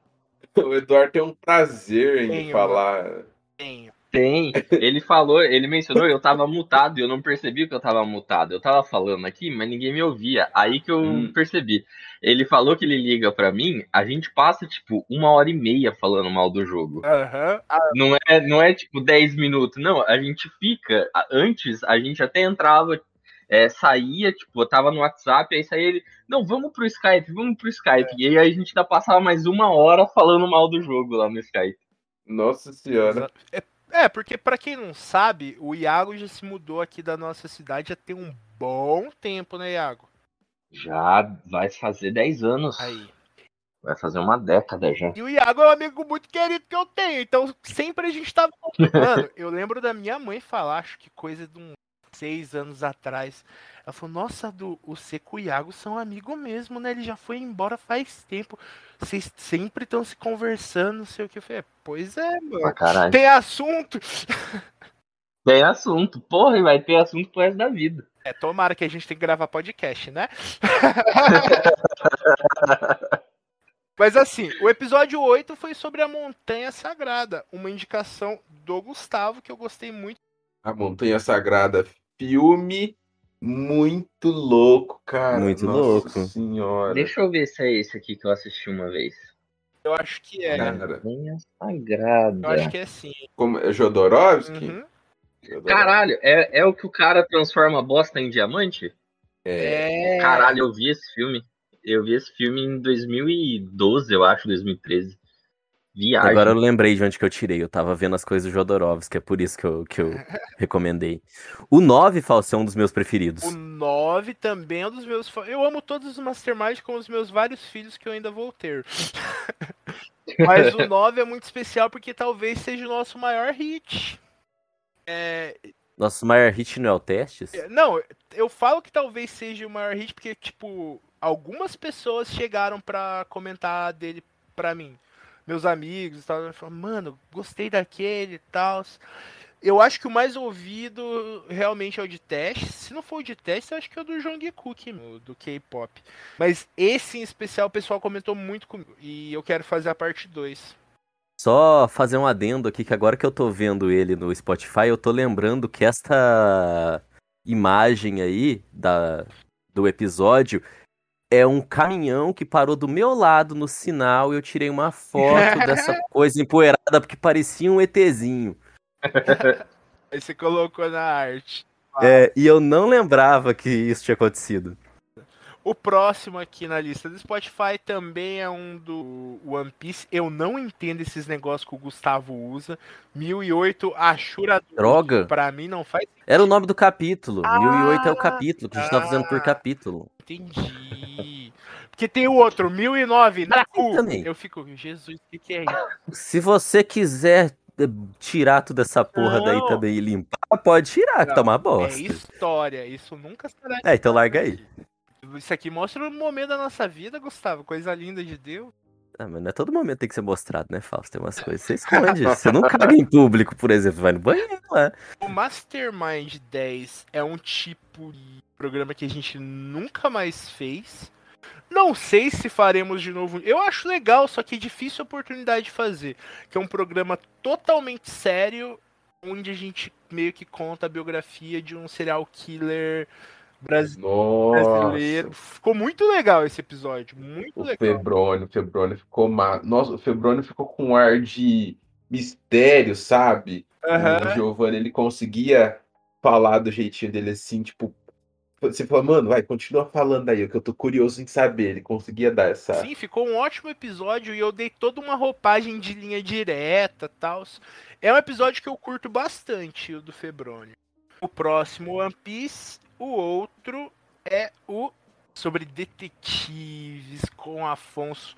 O Eduardo tem um prazer em Tenho, falar. Tenho. Tem. Ele falou, ele mencionou, eu tava mutado e eu não percebi que eu tava mutado. Eu tava falando aqui, mas ninguém me ouvia. Aí que eu Hum. percebi. Ele falou que ele liga pra mim, a gente passa, tipo, uma hora e meia falando mal do jogo. Aham. Não é, não é tipo 10 minutos, não. A gente fica. Antes, a gente até entrava, é, saía, tipo, tava no WhatsApp, aí saía ele. Não, vamos pro Skype, vamos pro Skype. E aí a gente ainda passava mais uma hora falando mal do jogo lá no Skype. Nossa senhora. É, é, porque pra quem não sabe, o Iago já se mudou aqui da nossa cidade já tem um bom tempo, né, Iago? Já vai fazer 10 anos. Aí. Vai fazer uma década já. E o Iago é um amigo muito querido que eu tenho, então sempre a gente tava. Mano, eu lembro da minha mãe falar, acho que coisa de uns seis anos atrás. Ela falou: Nossa, do, o Seco e o Iago são amigos mesmo, né? Ele já foi embora faz tempo. Vocês sempre estão se conversando, não sei o que. Eu falei: "É, Pois é, mano. caralho. Tem assunto. Tem assunto. Porra, e vai ter assunto pro resto da vida. É, tomara que a gente tem que gravar podcast, né? Mas assim, o episódio 8 foi sobre a Montanha Sagrada, uma indicação do Gustavo que eu gostei muito. A Montanha Sagrada, filme muito louco, cara. Muito Nossa louco. senhora. Deixa eu ver se é esse aqui que eu assisti uma vez. Eu acho que é. Cara, Sagrada. Eu acho que é sim. como é Jodorowsky? Uhum. Jodorowsky. Caralho, é, é o que o cara transforma bosta em diamante? É. É. Caralho, eu vi esse filme. Eu vi esse filme em 2012, eu acho, 2013. Viagem. Agora eu lembrei de onde que eu tirei. Eu tava vendo as coisas do Jodorowsky, é por isso que eu, que eu recomendei. O 9, Falso, é um dos meus preferidos. O 9 também é um dos meus. Eu amo todos os Masterminds com os meus vários filhos que eu ainda vou ter. Mas o 9 é muito especial porque talvez seja o nosso maior hit. É, Nosso maior hit não é o Testes? Não, eu falo que talvez seja o maior hit porque, tipo, algumas pessoas chegaram pra comentar dele pra mim. Meus amigos e tal, falaram, mano, gostei daquele e tal. Eu acho que o mais ouvido realmente é o de teste. Se não for o de teste, eu acho que é o do meu, do K-pop. Mas esse em especial o pessoal comentou muito comigo. E eu quero fazer a parte 2. Só fazer um adendo aqui, que agora que eu tô vendo ele no Spotify, eu tô lembrando que esta imagem aí da, do episódio é um caminhão que parou do meu lado no sinal e eu tirei uma foto dessa coisa empoeirada porque parecia um ETzinho. Aí você colocou na arte. É, e eu não lembrava que isso tinha acontecido. O próximo aqui na lista do Spotify também é um do One Piece. Eu não entendo esses negócios que o Gustavo usa. 1008 Ashura Droga. Pra mim não faz Era o nome do capítulo. Ah, 1008 é o capítulo que a gente tá fazendo por ah. capítulo. Entendi. Porque tem o outro, 1009, Naku. também. Eu fico, Jesus, o que, que é isso? Se você quiser eh, tirar toda essa porra daí Não. também e limpar, pode tirar, que tá uma É bosta. história, isso nunca será. É, então larga aí. Isso aqui mostra um momento da nossa vida, Gustavo. Coisa linda de Deus. Ah, mas não é todo momento que tem que ser mostrado, né, Fausto? Tem umas coisas que você esconde. Você não caga em público, por exemplo, vai no banheiro lá. O Mastermind 10 é um tipo de programa que a gente nunca mais fez. Não sei se faremos de novo. Eu acho legal, só que é difícil a oportunidade de fazer. Que é um programa totalmente sério, onde a gente meio que conta a biografia de um serial killer brasi- brasileiro. Ficou muito legal esse episódio. Muito O legal. Febrônio, o Febrônio ficou ma... Nossa, o Febrônio ficou com um ar de mistério, sabe? Aham. O Giovanni, ele conseguia falar do jeitinho dele assim, tipo. Você fala, mano, vai, continua falando aí, que eu tô curioso em saber. Ele conseguia dar essa. Sim, ficou um ótimo episódio e eu dei toda uma roupagem de linha direta tal. É um episódio que eu curto bastante, o do Febrônio. O próximo One Piece, o outro é o sobre detetives com Afonso.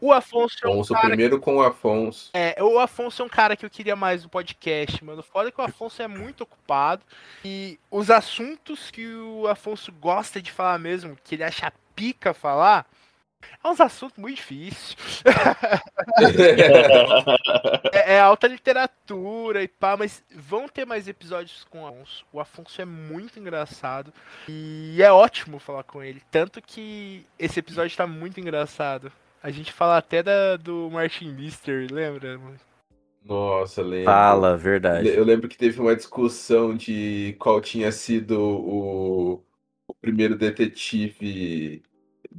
O Afonso é um Afonso, primeiro com o Afonso. é, o Afonso é um cara que eu queria mais no podcast, mano. Foda que o Afonso é muito ocupado. E os assuntos que o Afonso gosta de falar mesmo, que ele acha pica falar, é uns assuntos muito difíceis. É, é alta literatura e pá, mas vão ter mais episódios com o Afonso. O Afonso é muito engraçado. E é ótimo falar com ele. Tanto que esse episódio tá muito engraçado. A gente fala até da, do Martin Mister, lembra? Nossa, lembro. Fala, verdade. Eu lembro que teve uma discussão de qual tinha sido o, o primeiro detetive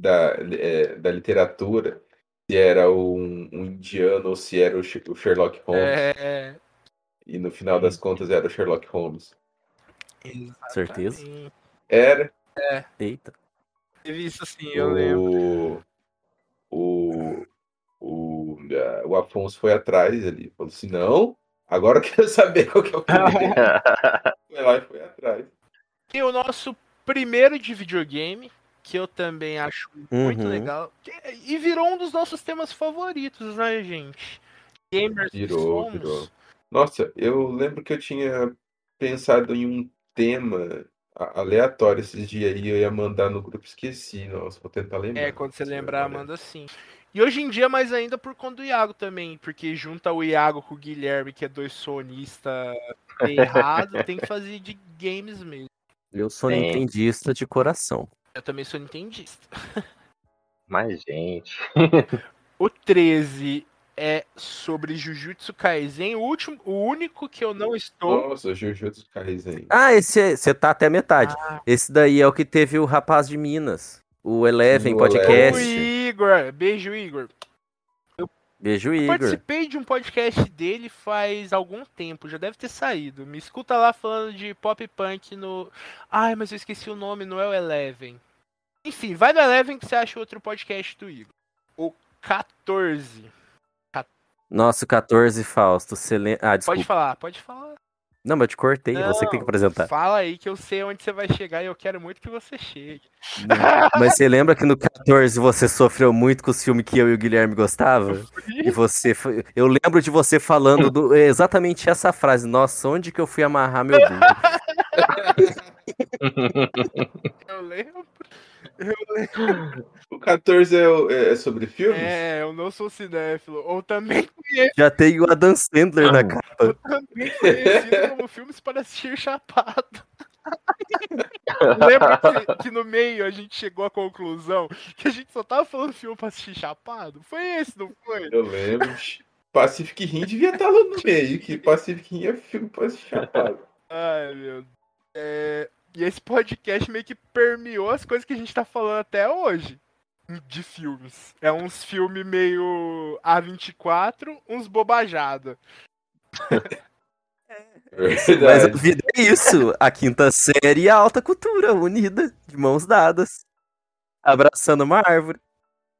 da, é, da literatura, se era um, um indiano ou se era o o Sherlock Holmes. É. E no final das contas era o Sherlock Holmes. Certeza? exatamente. Era Eita. Teve isso sim, eu lembro. o, o, o, ah, o Afonso foi atrás ali. Falou assim: não, agora eu quero saber qual que é o primeiro. foi lá e foi atrás. E o nosso primeiro de videogame, que eu também acho muito Uhum. legal. que- E virou um dos nossos temas favoritos, né, gente? Gamers que Virou, somos. virou. Nossa, eu lembro que eu tinha pensado em um tema aleatório esses dias aí, eu ia mandar no grupo, esqueci. Nossa, vou tentar lembrar. É, quando você se lembrar, manda sim. E hoje em dia, mais ainda por conta do Iago também, porque junta o Iago com o Guilherme, que é dois sonistas errado, tem que fazer de games mesmo. Eu sou Sim. nintendista de coração. Eu também sou nintendista. Mas, gente. O 13 é sobre Jujutsu Kaisen, o último, o único que eu não estou. Nossa, Jujutsu Kaisen. Ah, esse você tá até a metade. Ah. Esse daí é o que teve o rapaz de Minas. O Eleven Sim, o Podcast. O Igor, beijo Igor. Beijo, Eu Igor. participei de um podcast dele faz algum tempo, já deve ter saído. Me escuta lá falando de pop punk no. Ai, mas eu esqueci o nome, não é o Eleven. Enfim, vai no Eleven que você acha outro podcast do Igor. O 14. Nosso 14 Fausto. Ah, desculpa. Pode falar, pode falar. Não, mas eu te cortei. você que tem que Não, apresentar. Fala aí que eu sei onde você vai chegar e eu quero muito que você chegue. Mas você lembra que no 14 você sofreu muito com os filmes que eu e o Guilherme gostava? E você. foi- Eu lembro de você falando do- exatamente essa frase. Nossa, onde que eu fui amarrar meu burro? Eu lembro. Eu lembro. O 14 é, o- é sobre filmes? É, eu não sou cinéfilo. Ou também conheço, Já tem o Adam Sandler na capa. também conhecido como filmes para assistir chapado. Lembra que, que no meio a gente chegou à conclusão que a gente só tava falando filme pra assistir chapado? Foi esse, não foi? Eu lembro. Pacific Rim devia estar lá no meio, que Pacific Rim é filme pra se chapado. Ai, meu Deus. É, E esse podcast meio que permeou as coisas que a gente tá falando até hoje. De filmes. É uns filmes meio A24, uns bobajada. Mas Verdade. a vida é isso. A quinta série e a alta cultura, unida, de mãos dadas. Abraçando uma árvore.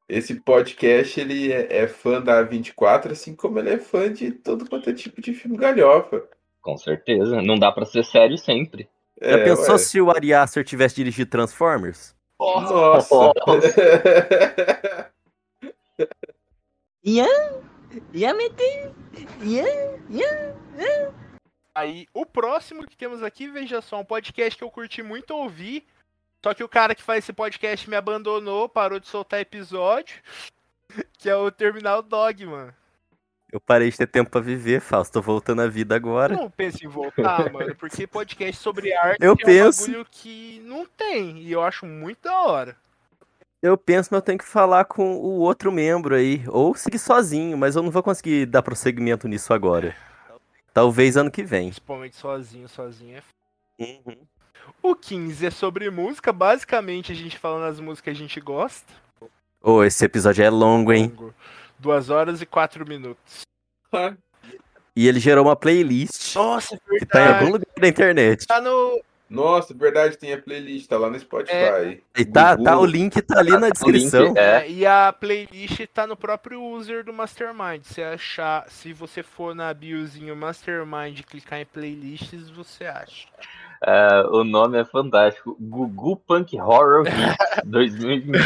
Esse podcast ele é, é fã da A24, assim como ele é fã de todo quanto é tipo de filme galhofa. Com certeza. Não dá pra ser sério sempre. É, Já pensou ué. se o Ari Aster tivesse dirigido Transformers? Nossa! Ian, Ian meter, Ian, Ian. Aí, o próximo que temos aqui, veja só, um podcast que eu curti muito ouvir. Só que o cara que faz esse podcast me abandonou, parou de soltar episódio. Que é o Terminal Dogma. Eu parei de ter tempo pra viver, Fausto. Tô voltando à vida Eu agora. não penso em voltar, mano, porque podcast sobre arte Eu é penso. um bagulho que não tem. E eu acho muito da hora. Eu penso, mas eu tenho que falar com o outro membro aí. Ou seguir sozinho, mas eu não vou conseguir dar prosseguimento nisso agora. Talvez ano que vem. Principalmente sozinho, sozinho é. Uhum. O 15 é sobre música, basicamente a gente falando as músicas que a gente gosta. Ô, esse episódio é longo, hein? Longo. Duas horas e quatro minutos. E ele gerou uma playlist Nossa, é que tá em algum verdade. lugar da internet. Tá no. Nossa, verdade, tem a playlist, tá lá no Spotify. É. E tá, tá, o link tá ali na descrição. É. É, e a playlist tá no próprio user do Mastermind. Se achar, se você for na biozinho Mastermind e clicar em playlists, você acha. É, o nome é fantástico. Gugu Punk Horror Hits 2021.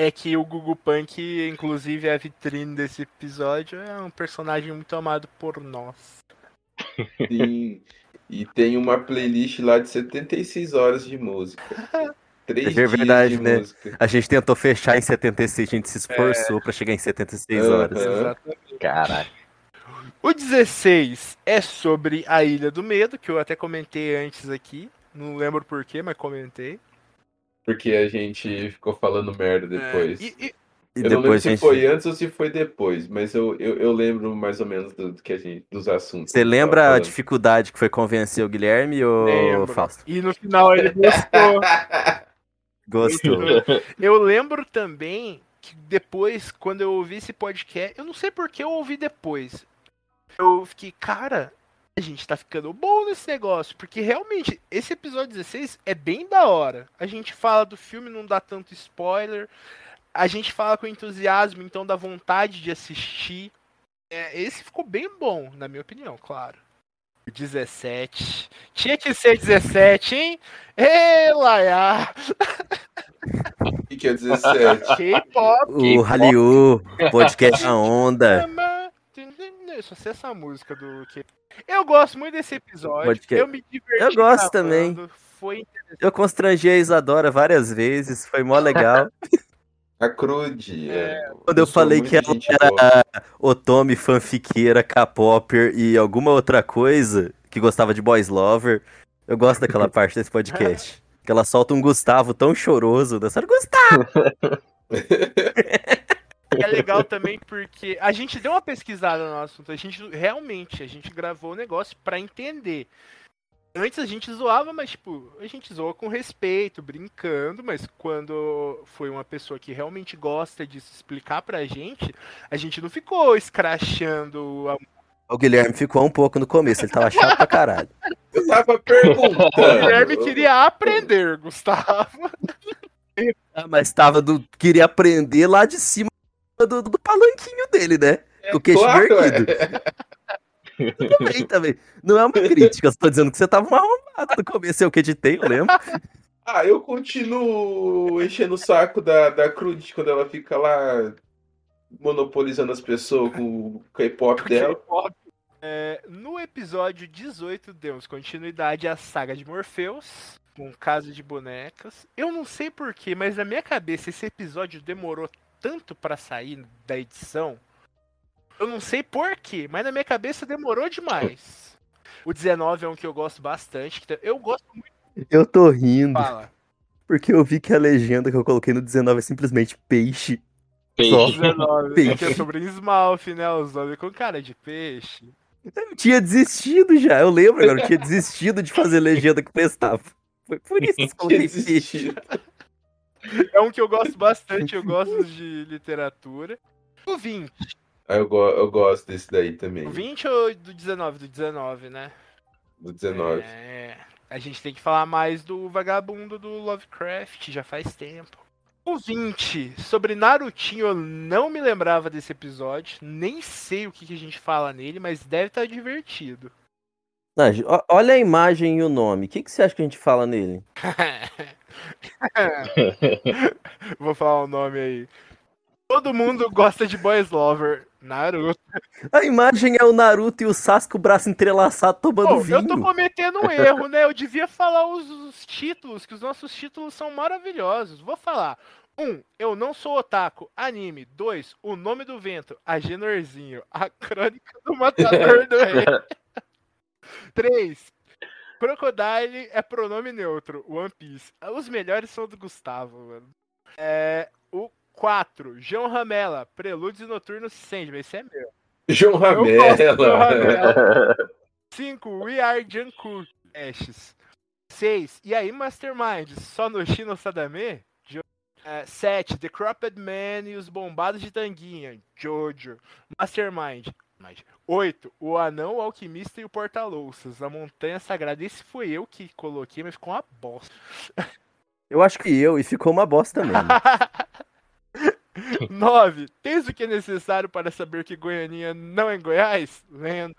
É que o Gugu Punk, inclusive, é a vitrine desse episódio, é um personagem muito amado por nós. Sim. E tem uma playlist lá de 76 horas de música. Três É dias verdade, de né? música. A gente tentou fechar em 76, a gente se esforçou pra chegar em 76 horas. Aham. Exatamente. Caraca. O 16 é sobre a Ilha do Medo, que eu até comentei antes aqui. Não lembro porquê, mas comentei. Porque a gente ficou falando merda depois. É, e- e- E eu não lembro se gente. foi antes ou se foi depois, mas eu, eu, eu lembro mais ou menos do, do que a gente, dos assuntos. Você lembra a dificuldade que foi convencer o Guilherme ou Lembro. Fausto? e no final ele gostou. Gostou. Eu lembro também que depois, quando eu ouvi esse podcast, eu não sei por que eu ouvi depois. Eu fiquei, cara, a gente tá ficando bom nesse negócio, porque realmente esse episódio 16 é bem da hora. A gente fala do filme, não dá tanto spoiler. A gente fala com entusiasmo, então dá vontade de assistir. É, esse ficou bem bom, na minha opinião, claro. O 17. Tinha que ser 17, hein? Ê, Laia! O que, que é 17? K-pop. O Hallyu, podcast na onda. Eu só sei essa música do que. Eu gosto muito desse episódio. Eu me diverti. Eu gosto gravando, Foi Eu constrangei a Isadora várias vezes, foi mó legal. A Crude. É, Quando eu sou falei que ela era boa. Otome, fanfiqueira, K-popper e alguma outra coisa que gostava de Boys Lover, eu gosto daquela parte desse podcast. Que ela solta um Gustavo tão choroso, dançando Gustavo! é legal também porque a gente deu uma pesquisada no assunto. A gente realmente, a gente gravou o negócio pra entender. Antes a gente zoava, mas tipo, a gente zoa com respeito, brincando, mas quando foi uma pessoa que realmente gosta disso explicar pra gente, a gente não ficou escrachando a O Guilherme ficou um pouco no começo, ele tava chato pra caralho. Eu tava perguntando. O Guilherme queria aprender, Gustavo. Ah, mas tava do. Queria aprender lá de cima do, do palanquinho dele, né? Com o queixo Claro, erguido. Também, também. Não é uma crítica, eu só tô dizendo que você tava um arrombado no começo, eu que editei, eu lembro. Ah, eu continuo enchendo o saco da, da Crude quando ela fica lá monopolizando as pessoas com o K-pop dela. É, no episódio 18 demos continuidade à saga de Morpheus, com Casa de Bonecas. Eu não sei porquê, mas na minha cabeça esse episódio demorou tanto pra sair da edição. Eu não sei porquê, mas na minha cabeça demorou demais. O 19 é um que eu gosto bastante. Eu gosto muito Eu tô rindo, fala. porque eu vi que a legenda que eu coloquei no 19 é simplesmente peixe. Peixe. Só. 19, Peixe. que é sobre Smalf, né? Os nomes com cara de peixe. Eu tinha desistido já, eu lembro agora, eu tinha desistido de fazer legenda que prestava. Foi por isso que eu coloquei peixe. É um que eu gosto bastante, eu gosto de literatura. O 20. Ah, eu, go- eu gosto desse daí também. O 20 ou do 19? Do 19, né? Do 19. É, a gente tem que falar mais do vagabundo do Lovecraft, já faz tempo. O 20, sobre Narutinho, eu não me lembrava desse episódio, nem sei o que, que a gente fala nele, mas deve estar divertido. Gi- ó- olha a imagem e o nome. O que, que você acha que a gente fala nele? Vou falar o nome aí. Todo mundo gosta de Boys Lover. Naruto. A imagem é o Naruto e o Sasuke, o braço entrelaçado, tomando Pô, vinho. eu tô cometendo um erro, né? Eu devia falar os, os títulos, que os nossos títulos são maravilhosos. Vou falar. Um, eu não sou otaku, anime. Dois, o nome do vento, Agenorzinho, a crônica do matador do rei. Três, Crocodile é pronome neutro, One Piece. Os melhores são do Gustavo, mano. É, o 4, João Ramela, Prelúdios Noturnos Sandman. Esse é meu. João Ramela. Ramela. 5. We Are Jungkook Ashes. 6. E aí, Mastermind? Só no Shino Sadame? 7. The Cropped Man e os Bombados de Tanguinha. Jojo. Mastermind. 8. O Anão, o Alquimista e o Porta-Louças. A Montanha Sagrada. Esse foi eu que coloquei, mas ficou uma bosta. Eu acho que eu, e ficou uma bosta mesmo. 9. Tens o que é necessário para saber que Goianinha não é em Goiás? Lenda.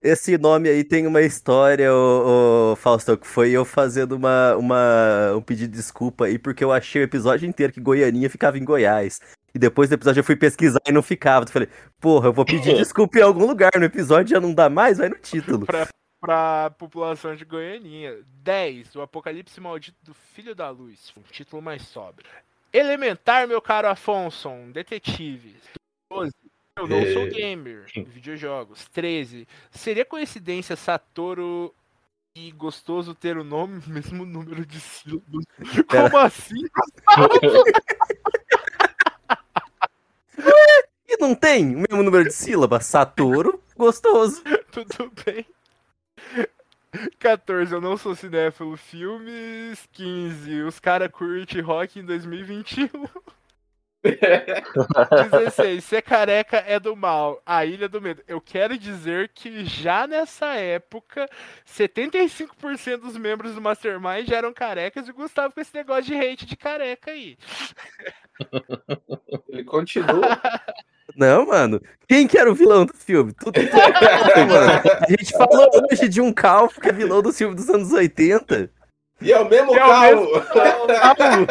Esse nome aí tem uma história, ô, ô, Faustão, que foi eu fazendo uma, uma, um pedido de desculpa aí, porque eu achei o episódio inteiro que Goianinha ficava em Goiás. E depois do episódio eu fui pesquisar e não ficava. Eu falei, porra, eu vou pedir desculpa em algum lugar. No episódio já não dá mais, vai no título. pra, pra população de Goianinha. 10. O Apocalipse Maldito do Filho da Luz. Um título mais sóbrio. Elementar, meu caro Afonso. Detetive. 12. Eu não sou É. gamer. Videojogos. 13. Seria coincidência Satoru e gostoso ter o nome, mesmo número de sílabas? Como assim? E não tem o mesmo número de sílabas. Satoru, gostoso. Tudo bem. 14, eu não sou cinéfilo. Filmes. 15, os cara curte rock em 2021. 16, ser careca é do mal. A Ilha do Medo. Eu quero dizer que já nessa época, 75% dos membros do Mastermind já eram carecas e o Gustavo com esse negócio de hate de careca aí. Ele continua. Não, mano. Quem que era o vilão do filme? Tudo, tudo mano. A gente falou hoje de um calvo que é vilão do filme dos anos 80. E é o mesmo É o carro.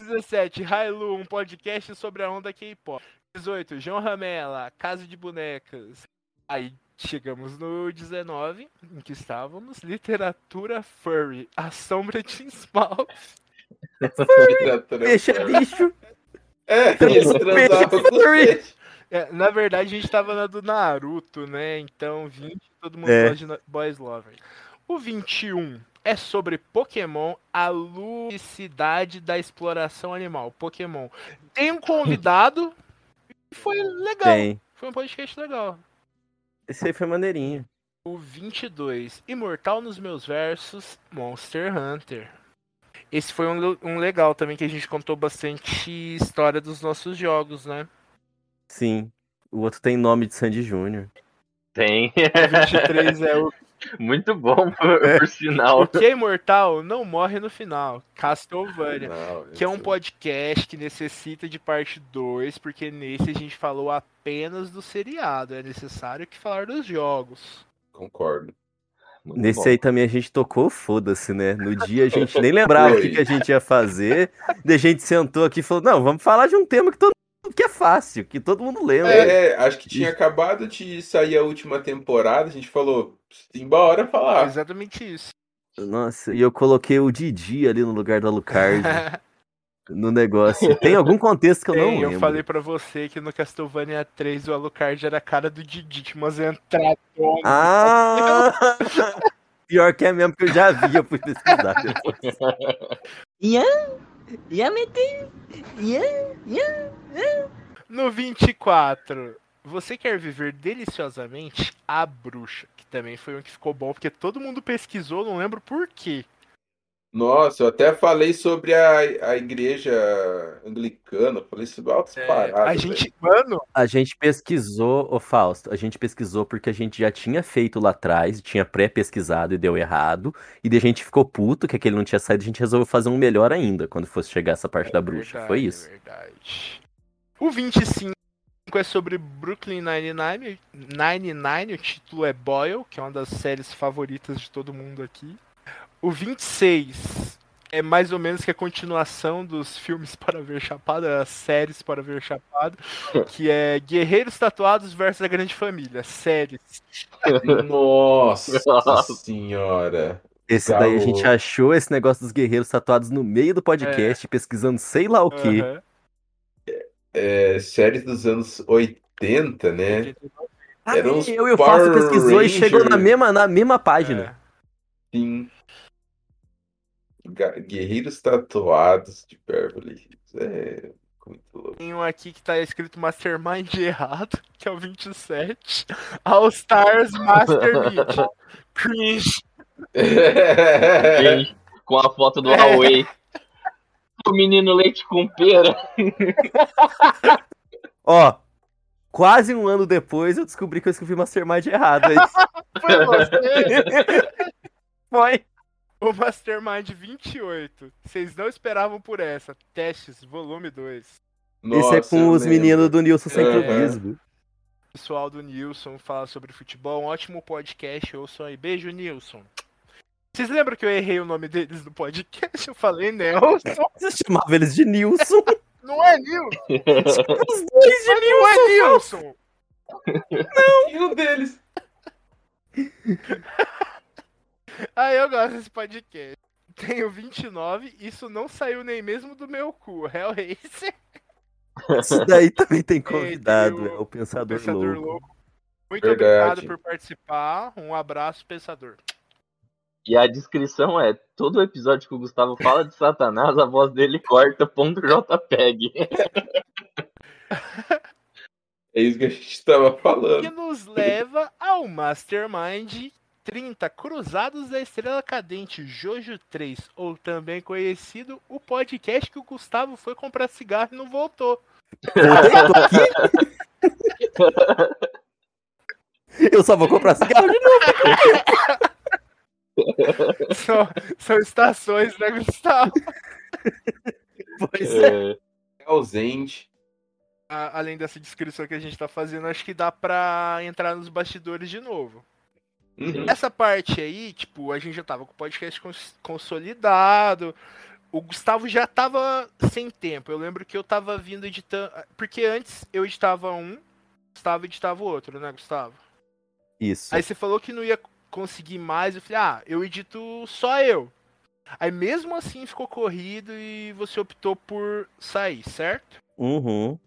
17, Hailu, um podcast sobre a onda K-pop. 18, João Ramela, Casa de Bonecas. Aí chegamos no 19, em que estávamos. Literatura Furry, A Sombra de Small. Peixe é bicho. É, eles transavam com. É, na verdade, a gente tava na do Naruto, né? Então, 20, todo mundo É. gosta de Boys Lover. O 21 é sobre Pokémon, a ludicidade da exploração animal. Pokémon. Tem um convidado e foi legal. Tem. Foi um podcast legal. Esse aí foi maneirinho. O 22, Imortal nos meus versos, Monster Hunter. Esse foi um, um legal também, que a gente contou bastante história dos nossos jogos, né? Sim. O outro tem nome de Sandy Júnior. Tem. O 23 é o Muito bom, por, por sinal. O que é imortal não morre no final. Castlevania. Não, Que é um podcast que necessita de parte 2, porque nesse a gente falou apenas do seriado. É necessário que falar dos jogos. Concordo. Muito Nesse bom. aí também a gente tocou foda-se, né? No dia a gente nem lembrava o que, que a gente ia fazer. Daí a gente sentou aqui e falou: não, vamos falar de um tema que todo mundo que é fácil, que todo mundo lembra. É, acho que tinha acabado de sair a última temporada, a gente falou, embora falar. Exatamente isso. Nossa, e eu coloquei o Didi ali no lugar do Alucard no negócio. Tem algum contexto que eu não Tem, lembro. eu falei pra você que no Castlevania 3 o Alucard era a cara do Didi, tinha umas entradonas. Ah! Pior que é mesmo que eu já vi, eu fui pesquisar. depois. Ian? Ian Mete? Ian? Ian? No 24, Você Quer Viver Deliciosamente, A Bruxa, que também foi um que ficou bom, porque todo mundo pesquisou, não lembro por quê. Nossa, eu até falei sobre a, a igreja anglicana, falei sobre altas É, paradas. a velho. gente, mano, A gente pesquisou, ô Fausto, a gente pesquisou porque a gente já tinha feito lá atrás, tinha pré-pesquisado e deu errado. E daí a gente ficou puto que aquele não tinha saído, a gente resolveu fazer um melhor ainda quando fosse chegar essa parte da bruxa. verdade, Foi isso. é verdade. O 25 é sobre Brooklyn Nine-Nine, Nine-Nine, o título é Boyle, que é uma das séries favoritas de todo mundo aqui. O 26 é mais ou menos que a continuação dos filmes para ver chapado, as séries para ver chapado, que é Guerreiros Tatuados versus a Grande Família, séries. Nossa Nossa. senhora. Esse daí a gente achou esse negócio dos guerreiros tatuados no meio do podcast, pesquisando sei lá o quê. É, séries dos anos 80, né? Ah, Eram eu e o Power pesquisou e chegou na mesma, na mesma página. Sim. Guerreiros tatuados de Beverly Hills. É muito louco. Tem um aqui que tá escrito Mastermind errado, que é o 27. All Stars Mastermind. Cringe. Gente, com a foto do É. Huawei. O menino leite com pera. Ó, quase um ano depois eu descobri que eu escrevi Mastermind errado. É. Foi você. Foi. O Mastermind 28. Vocês não esperavam por essa. Testes, volume 2. Esse é Nossa, com os lembro. meninos do Nilson Sem. Clubismo. Pessoal do Nilson fala sobre futebol. Um ótimo podcast. Ouçam aí. Beijo, Nilson. Vocês lembram que eu errei o nome deles no podcast? Eu falei Nelson. Você chamava eles de Nilson. Não é Nilson. Os dois de Não é Nilson. E um deles. Ah, eu gosto desse podcast. Tenho 29, isso não saiu nem mesmo do meu cu. Hellraiser, Isso daí também tem convidado, é o Pensador, Pensador Louco. Louco. Muito Verdade. obrigado por participar. Um abraço, Pensador. E a descrição é: todo episódio que o Gustavo fala de Satanás, a voz dele corta ponto JPEG. É isso que a gente estava Que falando. nos leva ao Mastermind 30 Cruzados da Estrela Cadente Jojo 3, ou também conhecido o podcast que o Gustavo foi comprar cigarro e não voltou. Eu só vou comprar cigarro de novo. São, são estações, né, Gustavo? Pois é. É, Ausente. A- além dessa descrição que a gente tá fazendo, acho que dá pra entrar nos bastidores de novo. Uhum. Essa parte aí, tipo, a gente já tava com o podcast cons- consolidado. O Gustavo já tava sem tempo. Eu lembro que eu tava vindo editando. Porque antes eu editava um, Gustavo editava o outro, né, Gustavo? Isso. Aí você falou que não ia conseguir mais. Eu falei, ah, eu edito só eu. Aí mesmo assim ficou corrido e você optou por sair, certo? Uhum.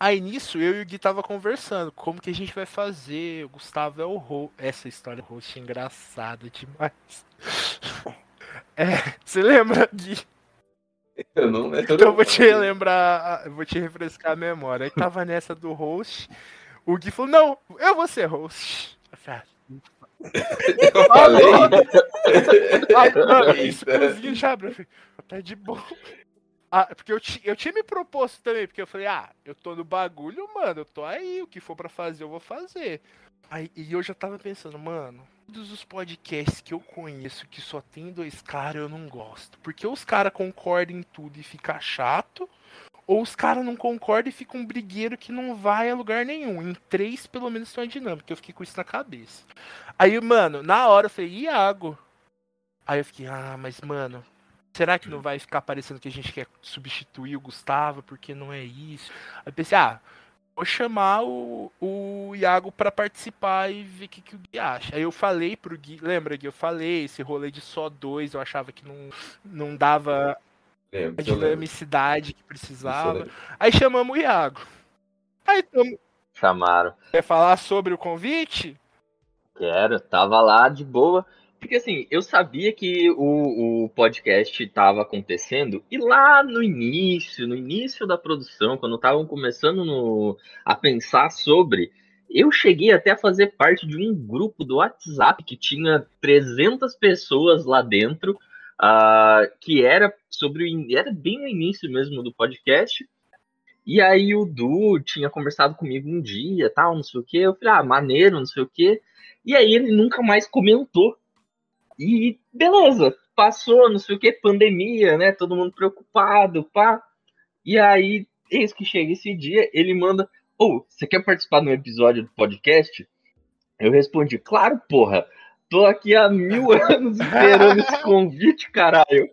Aí nisso eu e o Gui tava conversando. Como que a gente vai fazer? O Gustavo é o host. Essa história do host é engraçada demais. É, você lembra, Gui? Eu não lembro. Então eu vou te relembrar, eu vou te refrescar a memória. Aí tava nessa do host. O Gui falou: Não, eu vou ser host. Eu falei, Eu falei. "Ah, Ai, mano, isso cozinha já, Tá de boa. Ah, porque eu, eu tinha me proposto também, porque eu falei, ah, eu tô no bagulho, mano, eu tô aí, o que for pra fazer, eu vou fazer. Aí, e eu já tava pensando, mano, todos os podcasts que eu conheço que só tem dois caras, eu não gosto. Porque os caras concordam em tudo e fica chato, ou os caras não concordam e fica um brigueiro que não vai a lugar nenhum. Em três, pelo menos, tem uma dinâmica. Eu fiquei com isso na cabeça. Aí, mano, na hora eu falei, Iago. Aí eu fiquei, ah, mas, mano, será que não vai ficar parecendo que a gente quer substituir o Gustavo porque não é isso? Aí pensei, ah, vou chamar o, o Iago pra participar e ver o que, que o Gui acha. Aí eu falei pro Gui, lembra Gui? Eu falei, esse rolê de só dois, eu achava que não, não dava Lembro, a dinamicidade que precisava. Aí chamamos o Iago. Aí tamo, chamaram. quer falar sobre o convite? Quero, tava lá de boa. Porque assim, eu sabia que o, o podcast estava acontecendo, e lá no início, no início da produção, quando estavam começando no- a pensar sobre, eu cheguei até a fazer parte de um grupo do WhatsApp que tinha 300 pessoas lá dentro, ah, que era sobre o, era bem no início mesmo do podcast. E aí o Du tinha conversado comigo um dia, tal, não sei o quê. Eu falei, ah, maneiro, não sei o quê. E aí ele nunca mais comentou. E beleza, passou, não sei o que, pandemia, né? Todo mundo preocupado, pá. E aí, eis que chega esse dia, ele manda: Ô, você quer participar de um episódio do podcast? Eu respondi: Claro, porra. Tô aqui há mil anos esperando esse convite, caralho.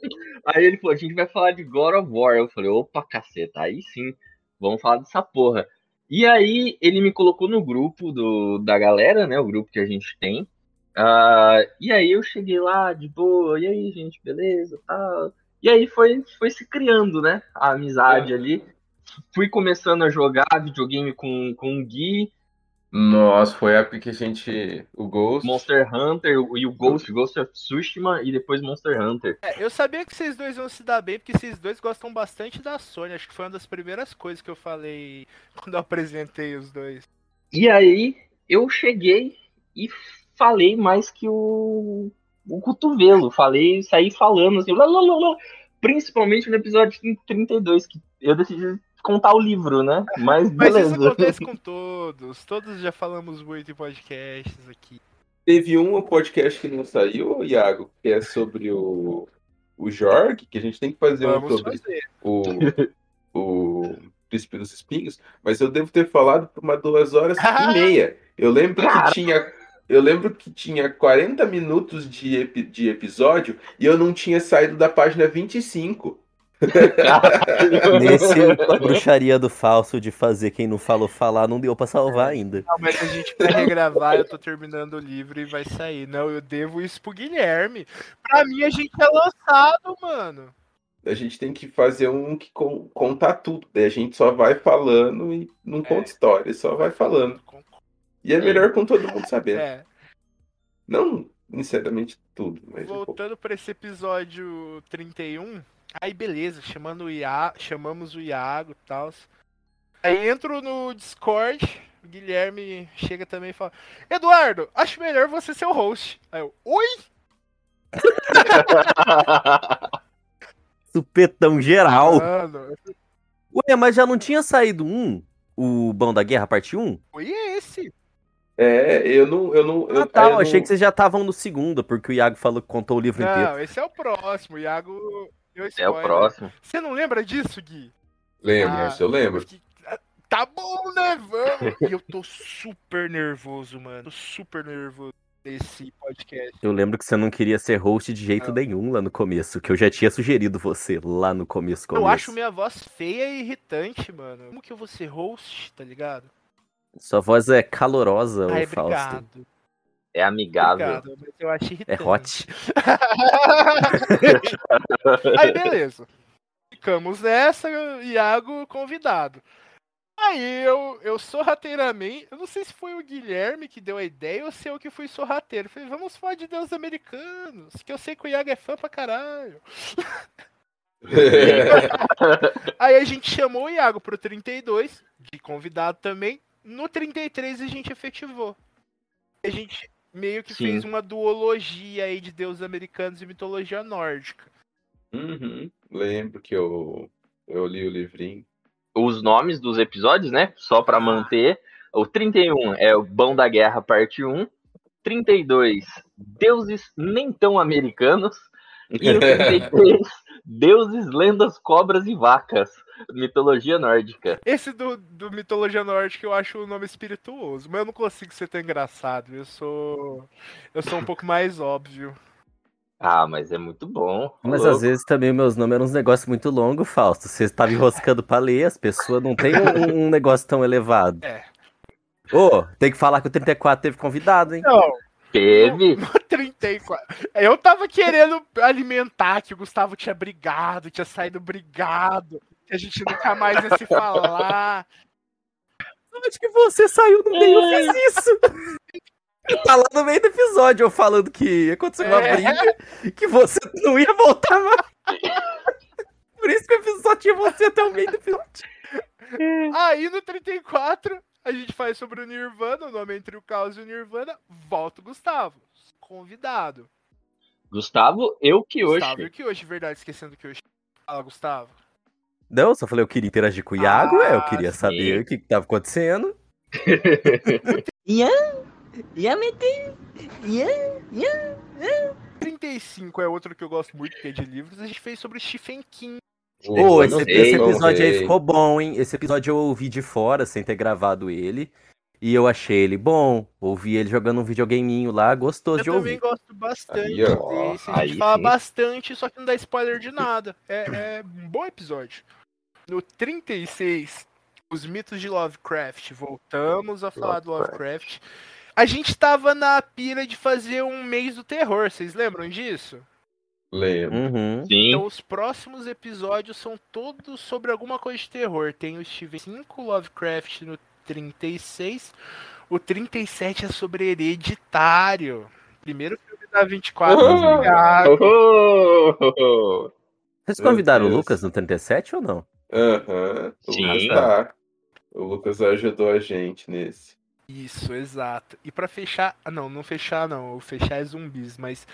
Aí ele falou: A gente vai falar de God of War. Eu falei: Opa, caceta, aí sim, vamos falar dessa porra. E aí ele me colocou no grupo do, da galera, né? O grupo que a gente tem. Ah, e aí eu cheguei lá de boa, e aí, gente, beleza, tal. E aí foi, foi se criando, né? A amizade ali. Fui começando a jogar videogame com, com o Gui, Nossa, foi a época que a gente. O Ghost. Monster Hunter e o Ghost, Ghost of Tsushima e depois Monster Hunter. É, eu sabia que vocês dois iam se dar bem, porque vocês dois gostam bastante da Sony. Acho que foi uma das primeiras coisas que eu falei quando eu apresentei os dois. E aí eu cheguei e falei mais que o, o cotovelo. Falei, saí falando assim, lá, lá, lá, lá. principalmente no episódio 32, que eu decidi contar o livro, né? Mas Mas beleza. isso acontece com todos. Todos já falamos muito em podcasts aqui. Teve um podcast que não saiu, Iago, que é sobre o, o Jorg, que a gente tem que fazer um Vamos sobre fazer. o, o Príncipe dos Espinhos, mas eu devo ter falado por uma duas horas e meia. Eu lembro que tinha. Eu lembro que tinha 40 minutos de, epi- de episódio e eu não tinha saído da página 25. Nesse, a bruxaria do falso de fazer quem não falou falar não deu pra salvar ainda. Não, mas a gente vai regravar, eu tô terminando o livro e vai sair. Não, eu devo isso pro Guilherme. Pra mim, a gente é lançado, mano. A gente tem que fazer um que con- contar tudo. Daí a gente só vai falando e não conta história, só vai falando. E é melhor com todo mundo sabendo. É, Não necessariamente tudo, mas um voltando pra esse episódio 31, aí beleza, chamando o Ia... chamamos o Iago e tal. Aí entro no Discord, o Guilherme chega também e fala: Eduardo, acho melhor você ser o host. Aí eu, oi? Supetão geral. Mano, Ué, mas já não tinha saído um? O Bão da Guerra, parte 1? oi esse? É, eu não. Eu não eu, Ah, tá. eu Eu achei não- que vocês já estavam no segundo, porque o Iago falou que contou o livro inteiro. Não, esse é o próximo. O Iago. É o próximo. Você não lembra disso, Gui? Lembro, Ah, eu lembro. fiquei- ah, Tá bom, né? Vamos. E eu tô super nervoso, mano. Tô super nervoso desse podcast. Eu lembro que você não queria ser host de jeito Não. nenhum lá no começo, que eu já tinha sugerido você lá no começo. Eu começo. acho minha voz feia e irritante, mano. Como que eu vou ser host, tá ligado? Sua voz é calorosa, Ai, ô Fausto. obrigado. É amigável. Obrigado, mas eu acho É hot. Aí, beleza. Ficamos nessa, Iago convidado. Aí eu, eu sorrateiramente, eu não sei se foi o Guilherme que deu a ideia ou se eu que fui sorrateiro. Falei, vamos falar de Deus americanos, que eu sei que o Iago é fã pra caralho. Aí a gente chamou o Iago pro 32, de convidado também. No 33 a gente efetivou. A gente meio que Sim. fez uma duologia aí de deuses americanos e mitologia nórdica. Uhum, Lembro que eu, eu li o livrinho. Os nomes dos episódios, né? Só pra manter. O 31 é o Bão da Guerra, parte 1. 32, Deuses Nem Tão Americanos. E o 33, Deuses, Lendas, Cobras e Vacas. Mitologia nórdica. Esse do, do mitologia nórdica eu acho o nome espirituoso, mas eu não consigo ser tão engraçado. Eu sou. Eu sou um pouco mais óbvio. Ah, mas é muito bom. Mas Louco. às vezes também meus nomes eram uns negócios muito longos, Fausto. Você estava enroscando pra ler, as pessoas não têm um, um negócio tão elevado. É. Ô, tem que falar que o 34 teve convidado, hein? Não, Teve. no 34. Eu tava querendo alimentar que o Gustavo tinha brigado, tinha saído brigado, que a gente nunca mais ia se falar. Acho que você saiu no meio e fez isso. Tá lá no meio do episódio eu falando que aconteceu uma É. briga, que você não ia voltar mais. Por isso que o episódio só tinha você até o meio do episódio. Aí no 34, a gente faz sobre o Nirvana, o nome entre o caos e o Nirvana. Volta o Gustavo, convidado. Gustavo, eu que hoje. Gustavo e o Kyoshi, verdade, esquecendo o Kyoshi. Fala, Gustavo. Não, eu só falei eu queria interagir com o Iago, Ah, eu queria sim. saber o que, que tava acontecendo. Ian? Ian Mete? Ian? Ian? 35 é outro que eu gosto muito, que é de livros. A gente fez sobre Stephen King. Ô, esse, esse episódio aí ficou bom, hein? Esse episódio eu ouvi de fora, sem ter gravado ele. E eu achei ele bom. Ouvi ele jogando um videogameinho lá, gostoso Eu de também ouvir. gosto bastante Aí, ó. desse. A gente Aí fala sim. bastante, só que não dá spoiler de nada. É, é um bom episódio. No 36, os mitos de Lovecraft. Voltamos a falar do Lovecraft. A gente tava na pira de fazer um mês do terror, vocês lembram disso? Lembro. Uhum. Sim. Então os próximos episódios são todos sobre alguma coisa de terror. Tem o Steven 5, Lovecraft no 36. O 37 é sobre Hereditário. Primeiro filme da 24 Oh! Thiago. Oh! Vocês convidaram o. Lucas no 37 ou não? Aham. O Sim. Lucas tá. O Lucas ajudou a gente nesse. Isso, exato. E pra fechar, ah, não, não fechar não, o fechar é zumbis, mas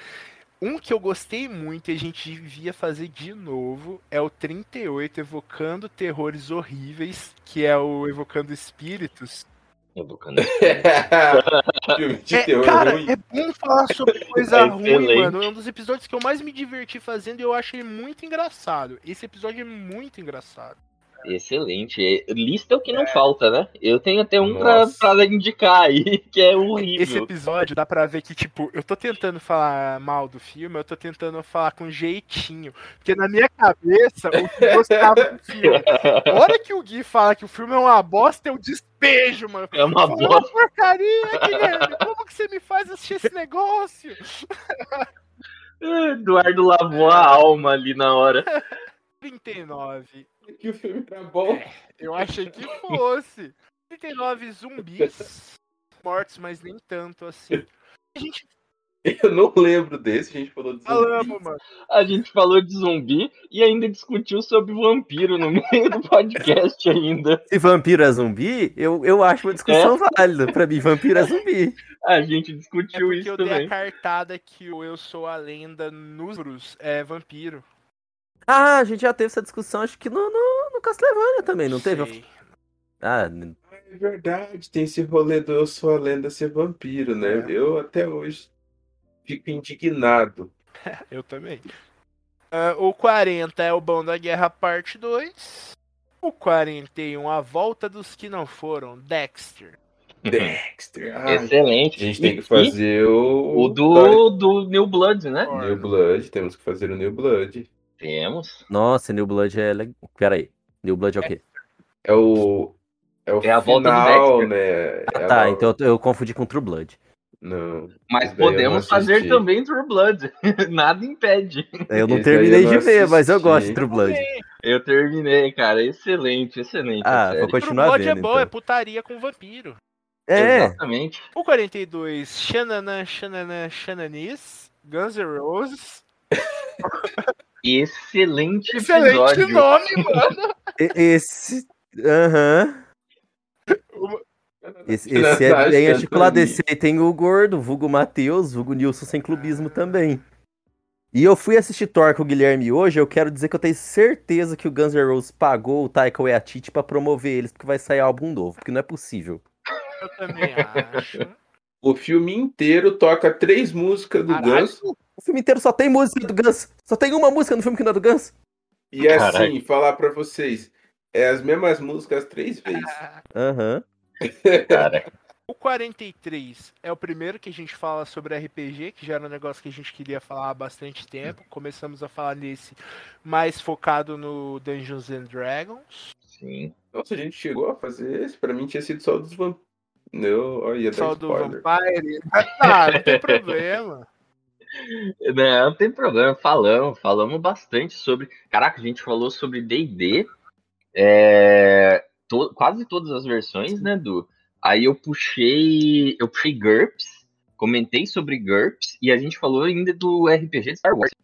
um que eu gostei muito e a gente devia fazer de novo é o 38 evocando terrores horríveis, que é o evocando espíritos. Evocando. De É, terror cara, ruim. é bom falar sobre coisa É ruim, mano. É um dos episódios que eu mais me diverti fazendo e eu acho ele muito engraçado. Esse episódio é muito engraçado. Excelente. É, Lista é o que não falta, né? Eu tenho até um pra, pra indicar aí, que é Esse horrível. episódio dá pra ver que, tipo, eu tô tentando falar mal do filme, eu tô tentando falar com jeitinho. Porque na minha cabeça, o Gui gostava do filme. A hora que o Gui fala que o filme é uma bosta, eu despejo, mano. É uma Fala, bosta. porcaria, Guilherme. Como que você me faz assistir esse negócio? Eduardo lavou a alma ali na hora. 39. Que o filme era bom. Eu achei que fosse. 39 zumbis mortos, mas nem tanto assim. A gente Eu não lembro desse, a gente falou de zumbi. falamos, mano. A gente falou de zumbi e ainda discutiu sobre vampiro no meio do podcast ainda. Se vampiro é zumbi, eu, eu acho uma discussão válida. Pra mim, vampiro é zumbi. A gente É discutiu porque isso eu dei também. a cartada que o Eu Sou a Lenda nos livros é vampiro. Ah, a gente já teve essa discussão, acho que no, no, no Castlevania também, não teve? Sei. Ah, É verdade, tem esse rolê do Eu Sou a Lenda ser vampiro, né? É. Eu até hoje fico indignado. Eu também. Ah, o 40 é o Bom da Guerra, parte 2. O 41, A Volta dos Que Não Foram, Dexter. Dexter. Ai, a Excelente. gente tem E- que fazer o. O do, do New Blood, né? New Blood, temos que fazer o New Blood. Temos. nossa, New Blood é legal. Pera aí. New Blood é o quê? É o. É o É a volta do final, Dexter. né? Ah, É tá, a- então eu, eu confundi com True Blood. Não. Mas não podemos fazer também True Blood. Nada impede. Eu não Esse terminei eu de não ver, mas eu gosto de True Blood. Eu terminei, cara. Excelente, excelente. Ah, vou True continuar Blood é vendo. bom, é então. putaria com vampiro. É, Exatamente. O 42, Xanana, Xanana, Xananis, Guns N' Roses. Excelente Excelente episódio. nome, mano. e- esse. Aham. Esse, esse é Natasha bem articulado. Antoni. Esse aí tem o Gordo, vulgo Matheus, vulgo Nilson sem clubismo também. E eu fui assistir Thor com o Guilherme hoje, eu quero dizer que eu tenho certeza que o Guns N' Roses pagou o Taika Waititi pra promover eles, porque vai sair álbum novo, porque não é possível. Eu também acho. O filme inteiro toca três músicas do Caralho. Guns. O filme inteiro só tem música do Guns. Só tem uma música no filme que não é do Guns. E assim, Caralho. falar pra vocês, é as mesmas músicas três vezes. Aham. Cara, O 43 é o primeiro que a gente fala sobre RPG, que já era um negócio que a gente queria falar há bastante tempo. Começamos a falar nesse mais focado no Dungeons and Dragons. sim. Nossa, a gente chegou a fazer esse. Pra mim tinha sido só dos vampiros. Não, olha, Só do spoiler. Vampire. Ah, não tem problema. Não, não tem problema. Falamos, falamos bastante sobre. Caraca, a gente falou sobre DD. É... to- Quase todas as versões, né, Du? Aí eu puxei. Eu puxei GURPS. comentei sobre GURPS e a gente falou ainda do RPG Star Wars, se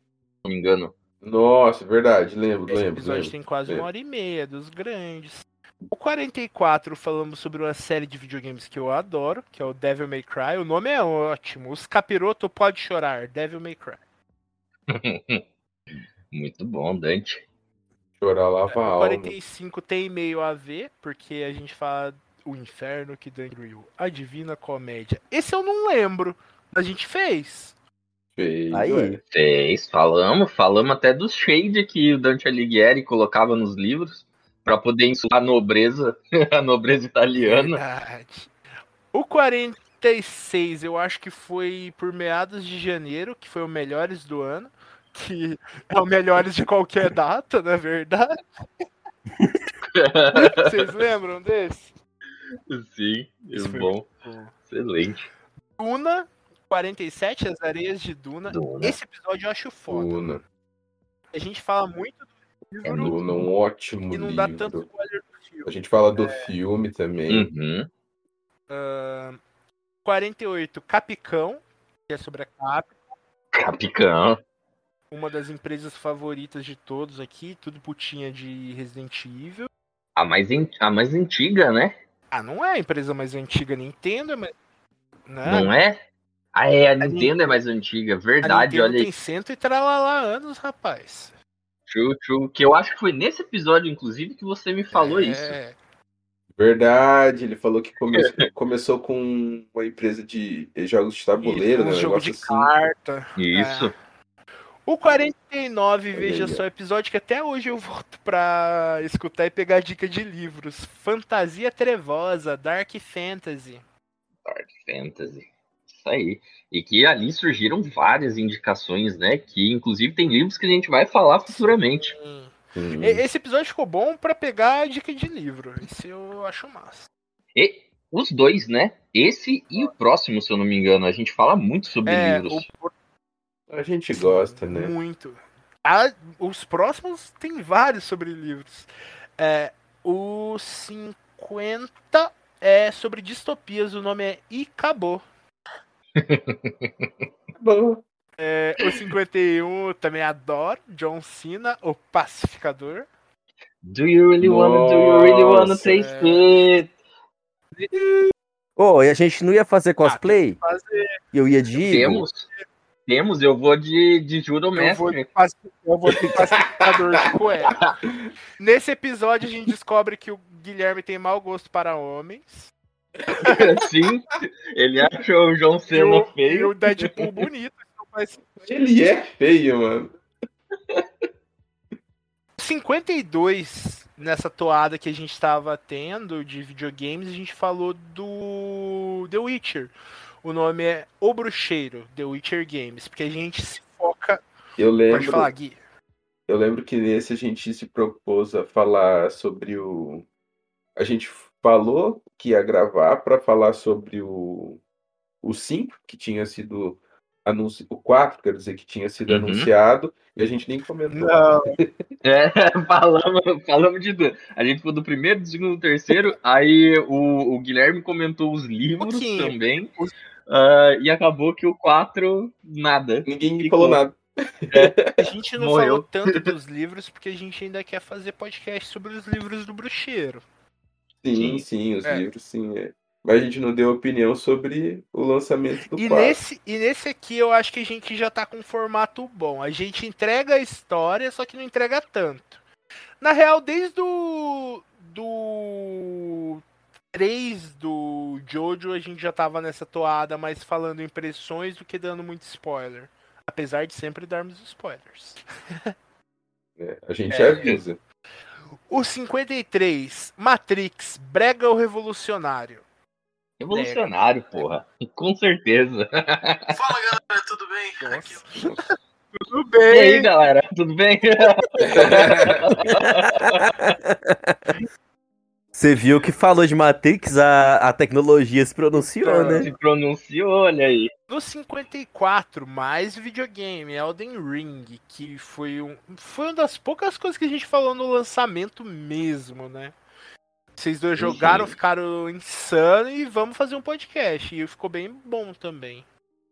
não me engano. Nossa, verdade, lembro, Esse lembro, episódio lembro. tem quase lembro. uma hora e meia, dos grandes. O 44 falamos sobre uma série de videogames que eu adoro, que é o Devil May Cry. O nome é ótimo. Os capiroto pode chorar, Devil May Cry. Muito bom, Dante. Chorar lava a O alma. 45 tem meio a ver, porque a gente fala o inferno que destruiu, a divina comédia. Esse eu não lembro. A gente fez. Feio, Aí. Fez, falamos, falamos até dos shade que o Dante Alighieri colocava nos livros pra poder insular a nobreza, a nobreza italiana. Verdade. O 46 eu acho que foi por meados de janeiro, que foi o melhores do ano. Que é o melhores de qualquer data, na verdade. Vocês lembram desse? Sim, Isso foi bom, bom. excelente. Duna 47, As Areias de Duna. Duna. Esse episódio eu acho foda. Duna. A gente fala muito É um ótimo e não livro. dá tanto spoiler do filme. A gente fala do filme também. Uhum. 48, Capicão, que é sobre a Cap, Capicão. uma das empresas favoritas de todos aqui, tudo putinha de Resident Evil. A mais, an- a mais antiga, né? Ah, não é a empresa mais antiga, Nintendo, mas. Né? Não é? Ah, é, a Nintendo é mais antiga, A verdade, Nintendo olha aí. tem cento e tralalá anos, rapaz. True, true. Que eu acho que foi nesse episódio, inclusive, que você me falou É, isso. Verdade, ele falou que come- começou com uma empresa de jogos de tabuleiro, né? um Um jogo de assim. carta. Isso. O 49, veja só, episódio que até hoje eu volto pra escutar e pegar dica de livros. Fantasia Trevosa, Dark Fantasy. Dark Fantasy. Isso aí. E que ali surgiram várias indicações, né? Que inclusive tem livros que a gente vai falar futuramente. Hum. Hum. Esse episódio ficou bom pra pegar dica de livro. Esse eu acho massa. E os dois, né? Esse e o próximo, se eu não me engano. A gente fala muito sobre É, livros. o A gente gosta, né? Muito. Ah, os próximos tem vários sobre livros. É, o 50 é sobre distopias, o nome é Icabô. Bom, É, o 51 também adoro, John Cena, o pacificador. Do you really wanna, do you really wanna taste é. it? Ô, e a gente não ia fazer cosplay? Fazer, E eu ia de? Temos. Temos, eu vou de, de Judo eu, vou Mestre. eu vou de pacificador de cueca. Nesse episódio a gente descobre que o Guilherme tem mau gosto para homens. Sim, ele achou o João E Cena o, e feio. o Deadpool bonito. então faz ele é feio, mano. 52, nessa toada que a gente estava tendo de videogames, a gente falou do The Witcher. O nome é O Bruxeiro, The Witcher Games, porque a gente se foca. Eu Pode lembro, falar, Gui. eu lembro que nesse a gente se propôs a falar sobre o. A gente falou que ia gravar para falar sobre o o 5, que tinha sido anunciado, o 4, quero dizer, que tinha sido Uhum. anunciado, e a gente nem comentou. Não, É, falamos, falamos de tudo. A gente foi do primeiro, do segundo, do terceiro. Aí o, o Guilherme comentou os livros pouquinho. também. Os- ah, e acabou que o 4, nada. Ninguém Ficou. falou nada. a gente não Morreu. falou tanto dos livros porque a gente ainda quer fazer podcast sobre os livros do Bruxeiro. Sim, Sim. os É. livros, sim. é. Mas a gente não deu opinião sobre o lançamento do E 4. nesse, e nesse aqui eu acho que a gente já tá com um formato bom. A gente entrega a história, só que não entrega tanto. Na real, desde o do 3 do Jojo, a gente já tava nessa toada, mais falando impressões do que dando muito spoiler. Apesar de sempre darmos spoilers. né? A gente É. avisa. O 53, Matrix, Brega o Revolucionário. Revolucionário, porra. Com certeza. Fala galera, tudo bem? Aqui é Nossa. Tudo E aí, bem? galera, tudo bem? Você viu que falou de Matrix, a, a tecnologia se pronunciou, né? Se pronunciou, olha aí. No 54, mais videogame, Elden Ring, que foi, um, foi uma das poucas coisas que a gente falou no lançamento mesmo, né? Vocês dois jogaram, Uhum. ficaram insano e vamos fazer um podcast. E ficou bem bom também.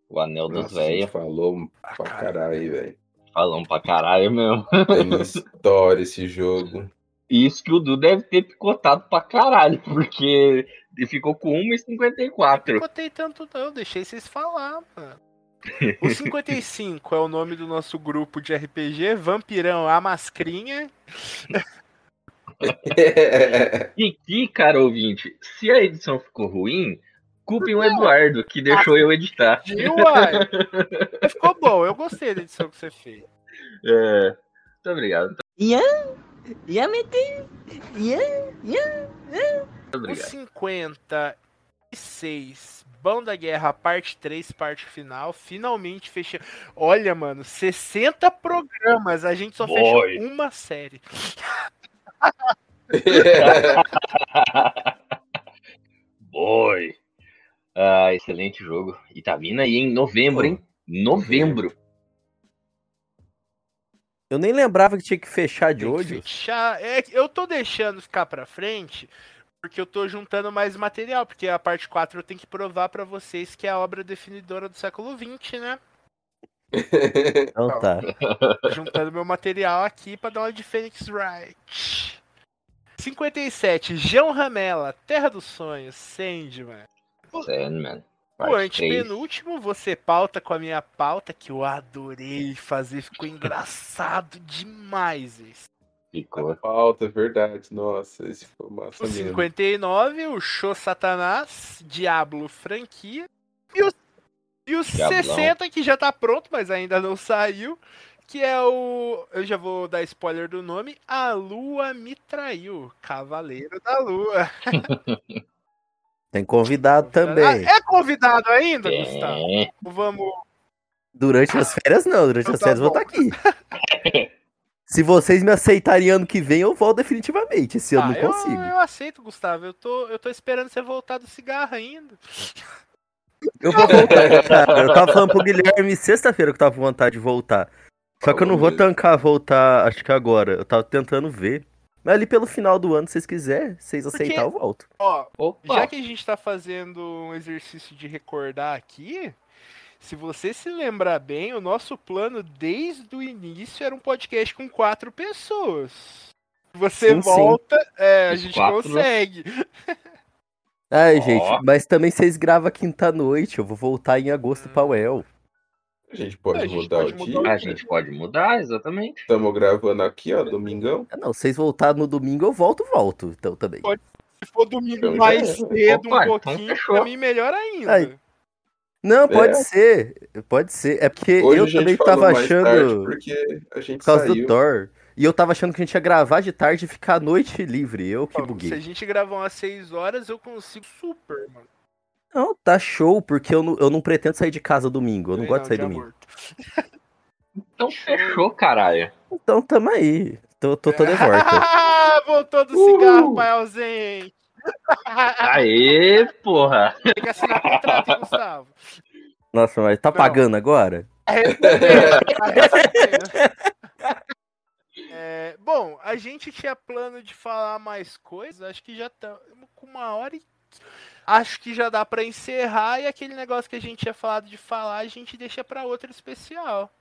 O anel dos velhos. falou Ah, pra cara. caralho, velho. Falamos pra caralho mesmo. Tem história esse jogo. Isso que o Du deve ter picotado pra caralho, porque ele ficou com 1,54. Não botei tanto não, deixei vocês falar, mano. O 55 é o nome do nosso grupo de RPG, Vampirão a Mascrinha. E aqui, cara ouvinte, se a edição ficou ruim, culpem o Eduardo, que deixou eu editar. Viu, Ficou bom, eu gostei da edição que você fez. É, muito obrigado, Ian, Ian mete, Ian, Ian. muito O obrigado. 56, Bão da Guerra, parte 3, parte final, finalmente fechou. Olha, mano, 60 programas, a gente só Boy. fechou uma série. Boy. Ah, excelente jogo. E tá vindo aí em novembro, hein? Novembro. Eu nem lembrava que tinha que fechar de Tem hoje. fechar. É, que eu tô deixando ficar pra frente porque eu tô juntando mais material, porque a parte 4 eu tenho que provar pra vocês que é a obra definidora do século 20, né? Então tá. Juntando meu material aqui pra dar uma de Phoenix Wright. 57, João Ramela, Terra dos Sonhos, Sandman. Sandman. O Parte três. antepenúltimo, você pauta com a minha pauta, que eu adorei fazer, ficou engraçado demais esse. Ficou. Falta, é verdade. Nossa, esse foi massa O mesmo. 59, o Show Satanás, Diablo franquia. E o, e o Diablão. 60, que já tá pronto, mas ainda não saiu. Que é o. Eu já vou dar spoiler do nome. A Lua me traiu. Cavaleiro da Lua. Tem convidado também. Ah, é convidado ainda, Gustavo? É. Vamos. Durante as férias, não. Durante Então as tá férias eu vou estar aqui. Se vocês me aceitarem ano que vem, eu volto definitivamente. Esse ano Ah, não eu, consigo. eu aceito, Gustavo. Eu tô, eu tô esperando você voltar do cigarro ainda. Eu vou voltar, cara. Eu tava falando pro Guilherme sexta-feira que eu tava com vontade de voltar. Só que eu não vou tancar voltar, acho que agora. Eu tava tentando ver. Mas ali pelo final do ano, se vocês quiserem, se vocês Porque- eu volto. Ó, Opa. Já que a gente tá fazendo um exercício de recordar aqui, se você se lembrar bem, o nosso plano desde o início era um podcast com quatro pessoas. Você Sim, sim. volta, é, a gente quatro, né? consegue. Ai, Ó. gente, mas também vocês gravam quinta-noite. Eu vou voltar em agosto pra UEL. A gente pode A gente mudar pode o mudar dia. A gente pode mudar, exatamente. Estamos gravando aqui, ó, domingão. Ah, não, vocês voltarem no domingo, eu volto, volto. Então também. Pode. Se for domingo Então mais é. cedo Opa, um então pouquinho, fechou. pra mim melhor ainda. Aí. Não, pode É. ser. Pode ser. É porque Hoje eu a também tava achando. porque a gente Por causa saiu. do Thor. E eu tava achando que a gente ia gravar de tarde e ficar à noite livre. Eu que Ó, Se a buguei. gente gravar umas 6 horas, eu consigo super, mano. Não, tá show, porque eu não, eu não pretendo sair de casa domingo. Eu não gosto de sair domingo. Então fechou, caralho. Então tamo aí. Tô, tô, tô de volta. Voltou do Uhul. cigarro, pai ausente. Aê, porra. Tem que assinar contrato, hein, Gustavo. Nossa, mas tá Não. pagando agora? Recebendo, tá. É, bom, a gente tinha plano de falar mais coisas, acho que já estamos com uma hora e. Acho que já dá pra encerrar e aquele negócio que a gente tinha falado de falar, a gente deixa pra outro especial.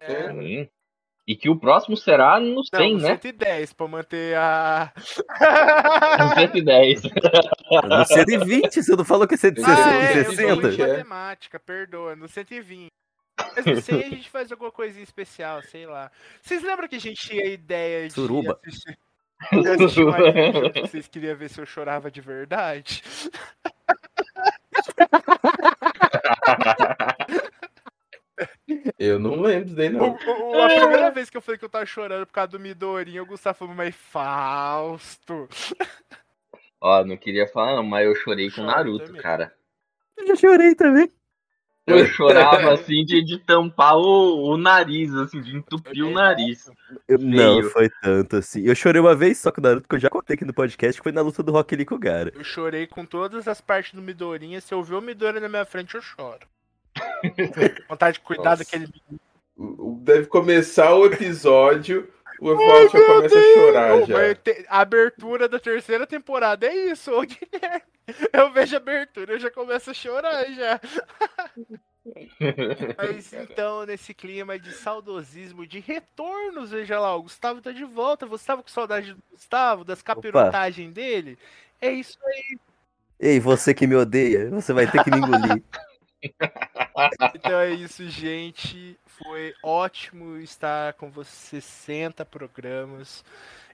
É. Hum. E que o próximo será no Não, 100, no né? 110, pra manter a. No 110. No 120, você não falou que ia ser de Ah, 60, é, eu sou 60? ruim de É. matemática, perdoa, no 120. Mas no 100 a gente faz alguma coisinha especial, sei lá. Vocês lembram que a gente tinha ideia de Suruba. assistir, Vocês queriam ver se eu chorava de verdade? Eu não lembro daí, O- não. o- a primeira vez que eu falei que eu tava chorando por causa do Midorinho, o Gustavo falou, mas Fausto. Ó, não queria falar não, mas eu chorei com Choro Naruto, também. cara. Eu já chorei também. Eu chorava assim de, de tampar o, o nariz, assim, de entupir o nariz. Eu- não, foi tanto assim. Eu chorei uma vez só com o Naruto, que eu já contei aqui no podcast, que foi na luta do Rock Lee com o Gara. Eu chorei com todas as partes do Midorinha. Se eu ver o Midori na minha frente, eu choro. Vontade de cuidar Nossa. daquele Deve começar o episódio, o Evaldo já começa a chorar já. te- A abertura da terceira temporada é isso, ô Guilherme. Eu vejo a abertura, eu já começo a chorar já. Mas então, nesse clima de saudosismo, de retornos, veja lá, o Gustavo tá de volta. Você tava com saudade do Gustavo, das capirotagens dele? É isso aí. Ei, você que me odeia, você vai ter que me engolir. Então é isso, gente. Foi ótimo estar com vocês 60 programas.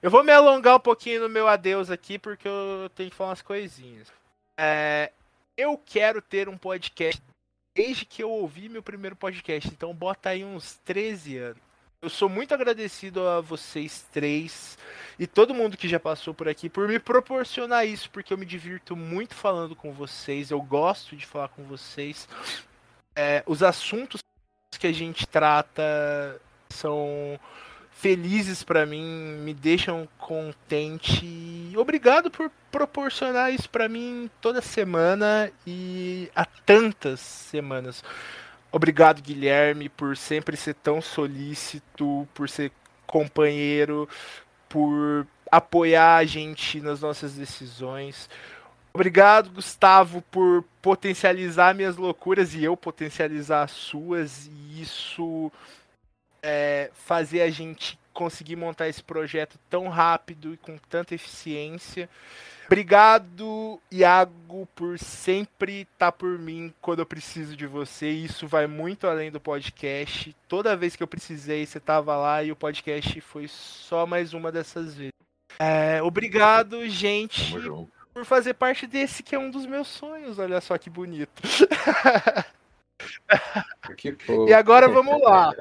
Eu vou me alongar um pouquinho no meu adeus aqui, porque eu tenho que falar umas coisinhas. É, eu quero ter um podcast desde que eu ouvi meu primeiro podcast, então bota aí uns 13 anos. Eu sou muito agradecido a vocês três e todo mundo que já passou por aqui por me proporcionar isso, porque eu me divirto muito falando com vocês, eu gosto de falar com vocês. É, os assuntos que a gente trata são felizes pra mim, me deixam contente. Obrigado por proporcionar isso pra mim toda semana e há tantas semanas. Obrigado, Guilherme, por sempre ser tão solícito, por ser companheiro, por apoiar a gente nas nossas decisões. Obrigado, Gustavo, por potencializar minhas loucuras e eu potencializar as suas. E isso é, fazer a gente conseguir montar esse projeto tão rápido e com tanta eficiência. Obrigado, Iago, por sempre estar por mim quando eu preciso de você. Isso vai muito além do podcast. Toda vez que eu precisei, você estava lá e o podcast foi só mais uma dessas vezes. É, obrigado, gente, por fazer parte desse que é um dos meus sonhos. Olha só que bonito. Que. E agora vamos lá.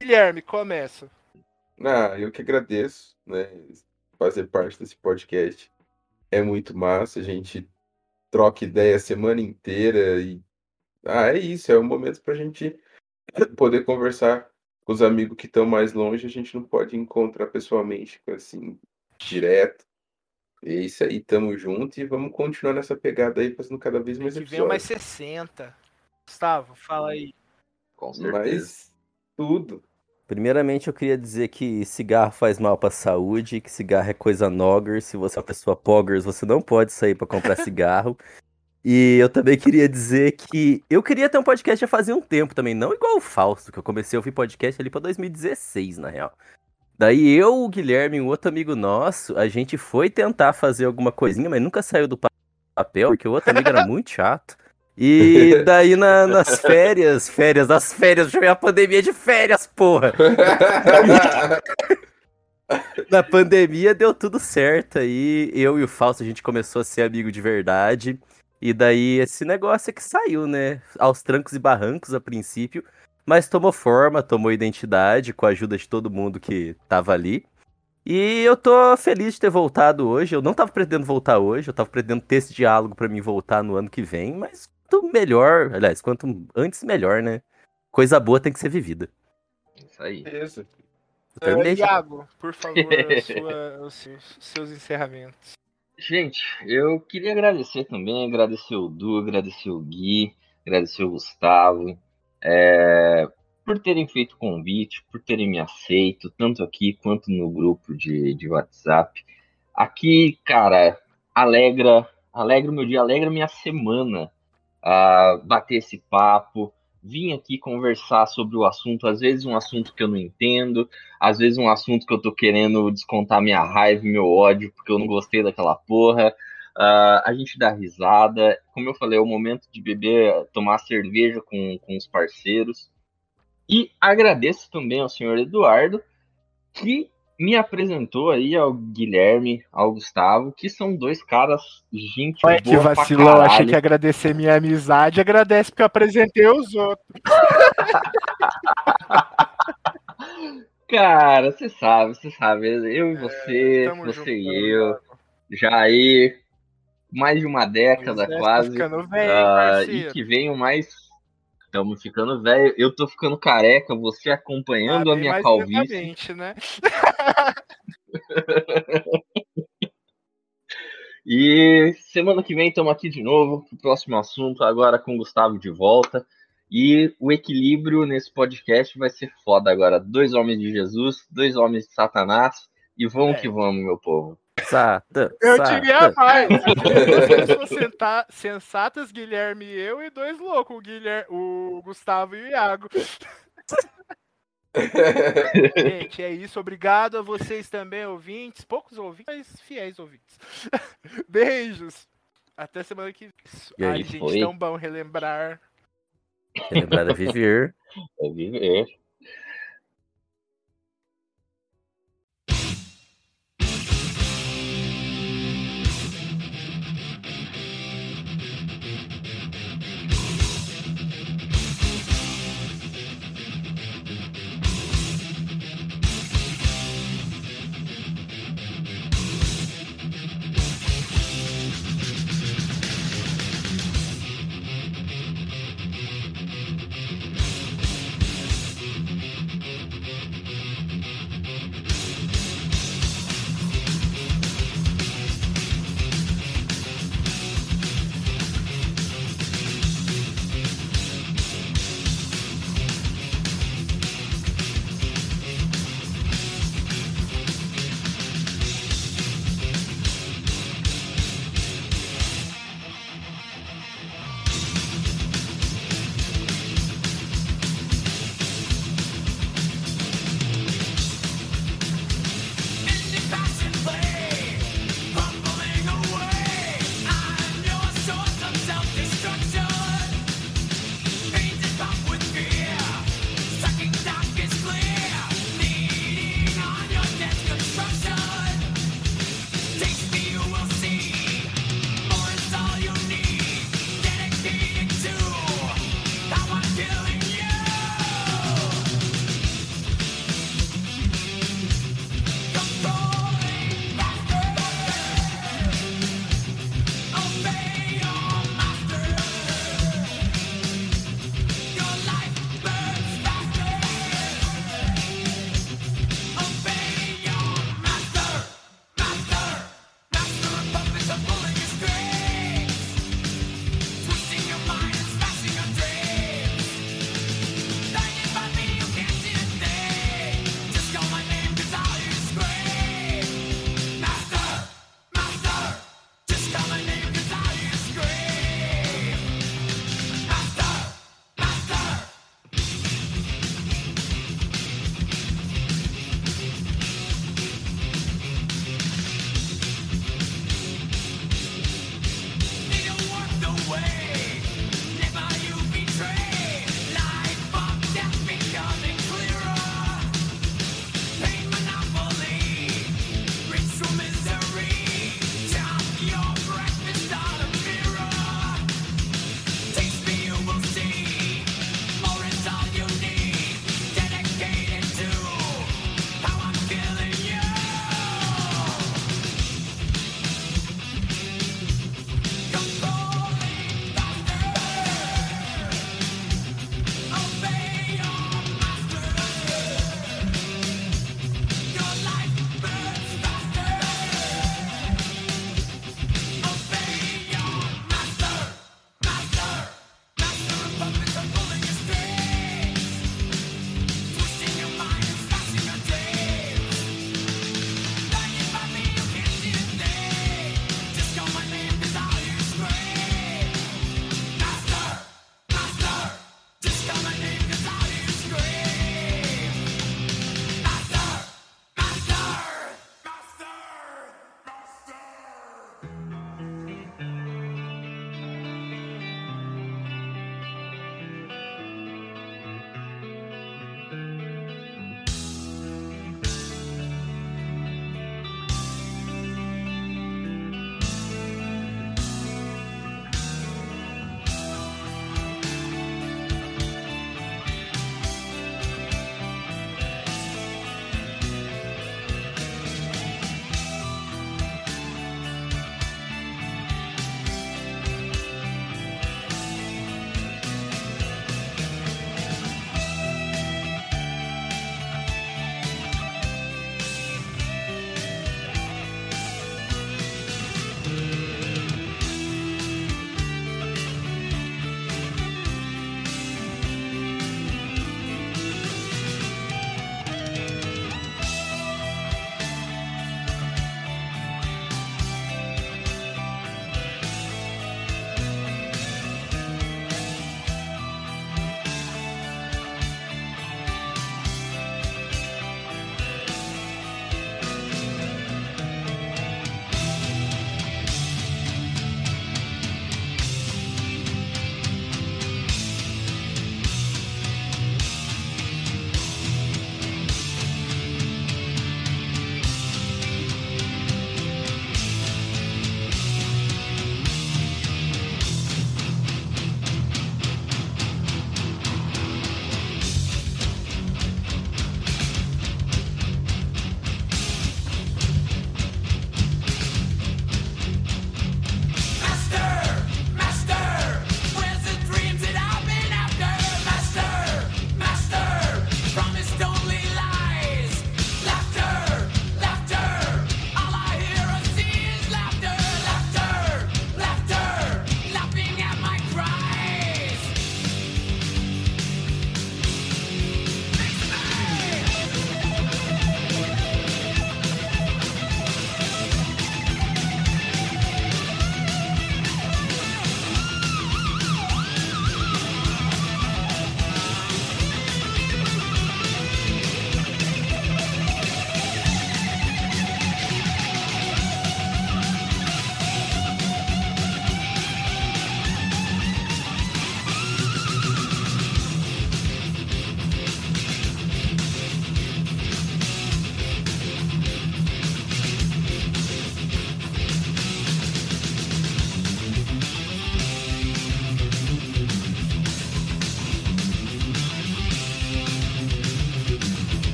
Guilherme, começa. Ah, eu que agradeço, né? Fazer parte desse podcast é muito massa. A gente troca ideia a semana inteira e ah, é isso. É um momento para a gente poder conversar com os amigos que estão mais longe. A gente não pode encontrar pessoalmente, assim, direto. É isso aí, tamo junto e vamos continuar nessa pegada aí, fazendo cada vez mais Que venham mais episódios. 60. Gustavo, fala aí. Com certeza. Mas tudo. Primeiramente, eu queria dizer que cigarro faz mal pra saúde, que cigarro é coisa nogger. Se você é uma pessoa poggers, você não pode sair pra comprar cigarro. E eu também queria dizer que eu queria ter um podcast já fazia um tempo também, não igual o Fausto, que eu comecei a ouvir podcast ali pra 2016, na real. Daí eu, o Guilherme e um outro amigo nosso, a gente foi tentar fazer alguma coisinha, mas nunca saiu do pa- papel, porque o outro amigo era muito chato. E daí na- nas férias, férias, nas férias, eu chamei a pandemia de férias, porra! Na pandemia deu tudo certo aí. Eu e o Fausto a gente começou a ser amigo de verdade. E daí esse negócio é que saiu, né? Aos trancos e barrancos a princípio. Mas tomou forma, tomou identidade com a ajuda de todo mundo que tava ali. E eu tô feliz de ter voltado hoje. Eu não tava pretendendo voltar hoje, eu tava pretendendo ter esse diálogo pra mim voltar no ano que vem, mas quanto melhor, aliás, quanto antes melhor, né? Coisa boa tem que ser vivida. Isso aí. Beleza. Já. Iago, por favor, sua- os seus, seus encerramentos. Gente, eu queria agradecer também, agradecer o Du, agradecer o Gui, agradecer o Gustavo, é, por terem feito o convite, por terem me aceito, tanto aqui quanto no grupo de, de WhatsApp. Aqui, cara, alegra, alegra o meu dia, alegra minha semana ah, bater esse papo, vim aqui conversar sobre o assunto, às vezes um assunto que eu não entendo, às vezes um assunto que eu tô querendo descontar minha raiva meu ódio porque eu não gostei daquela porra. Ah, a gente dá risada. Como eu falei, é o momento de beber, tomar cerveja com, com os parceiros. E agradeço também ao senhor Eduardo, que me apresentou aí ao Guilherme, ao Gustavo, que são dois caras gente Olha que vacilão, achei que ia agradecer minha amizade, agradece porque eu apresentei os outros. Cara, você sabe, você sabe, eu e você, É, você junto, e eu, já aí mais de uma década é, quase. Ficando velho, Ah, e que venham mais. Estamos ficando velho. Eu tô ficando careca, você acompanhando Ah, a minha calvície. né? E semana que vem estamos aqui de novo pro próximo assunto, agora com o Gustavo de volta. E o equilíbrio nesse podcast vai ser foda agora. Dois homens de Jesus, dois homens de Satanás. E vamos É. que vamos, meu povo. Sensata. Eu sata. diria mais. Pessoas senta- sensatas, Guilherme e eu, e dois loucos, o, Guilherme, o Gustavo e o Iago. Gente, é isso. Obrigado a vocês também, ouvintes. Poucos ouvintes, mas fiéis ouvintes. Beijos. Até semana que vem. Ai, gente, foi? tão bom relembrar. Lembrar a viver. É viver.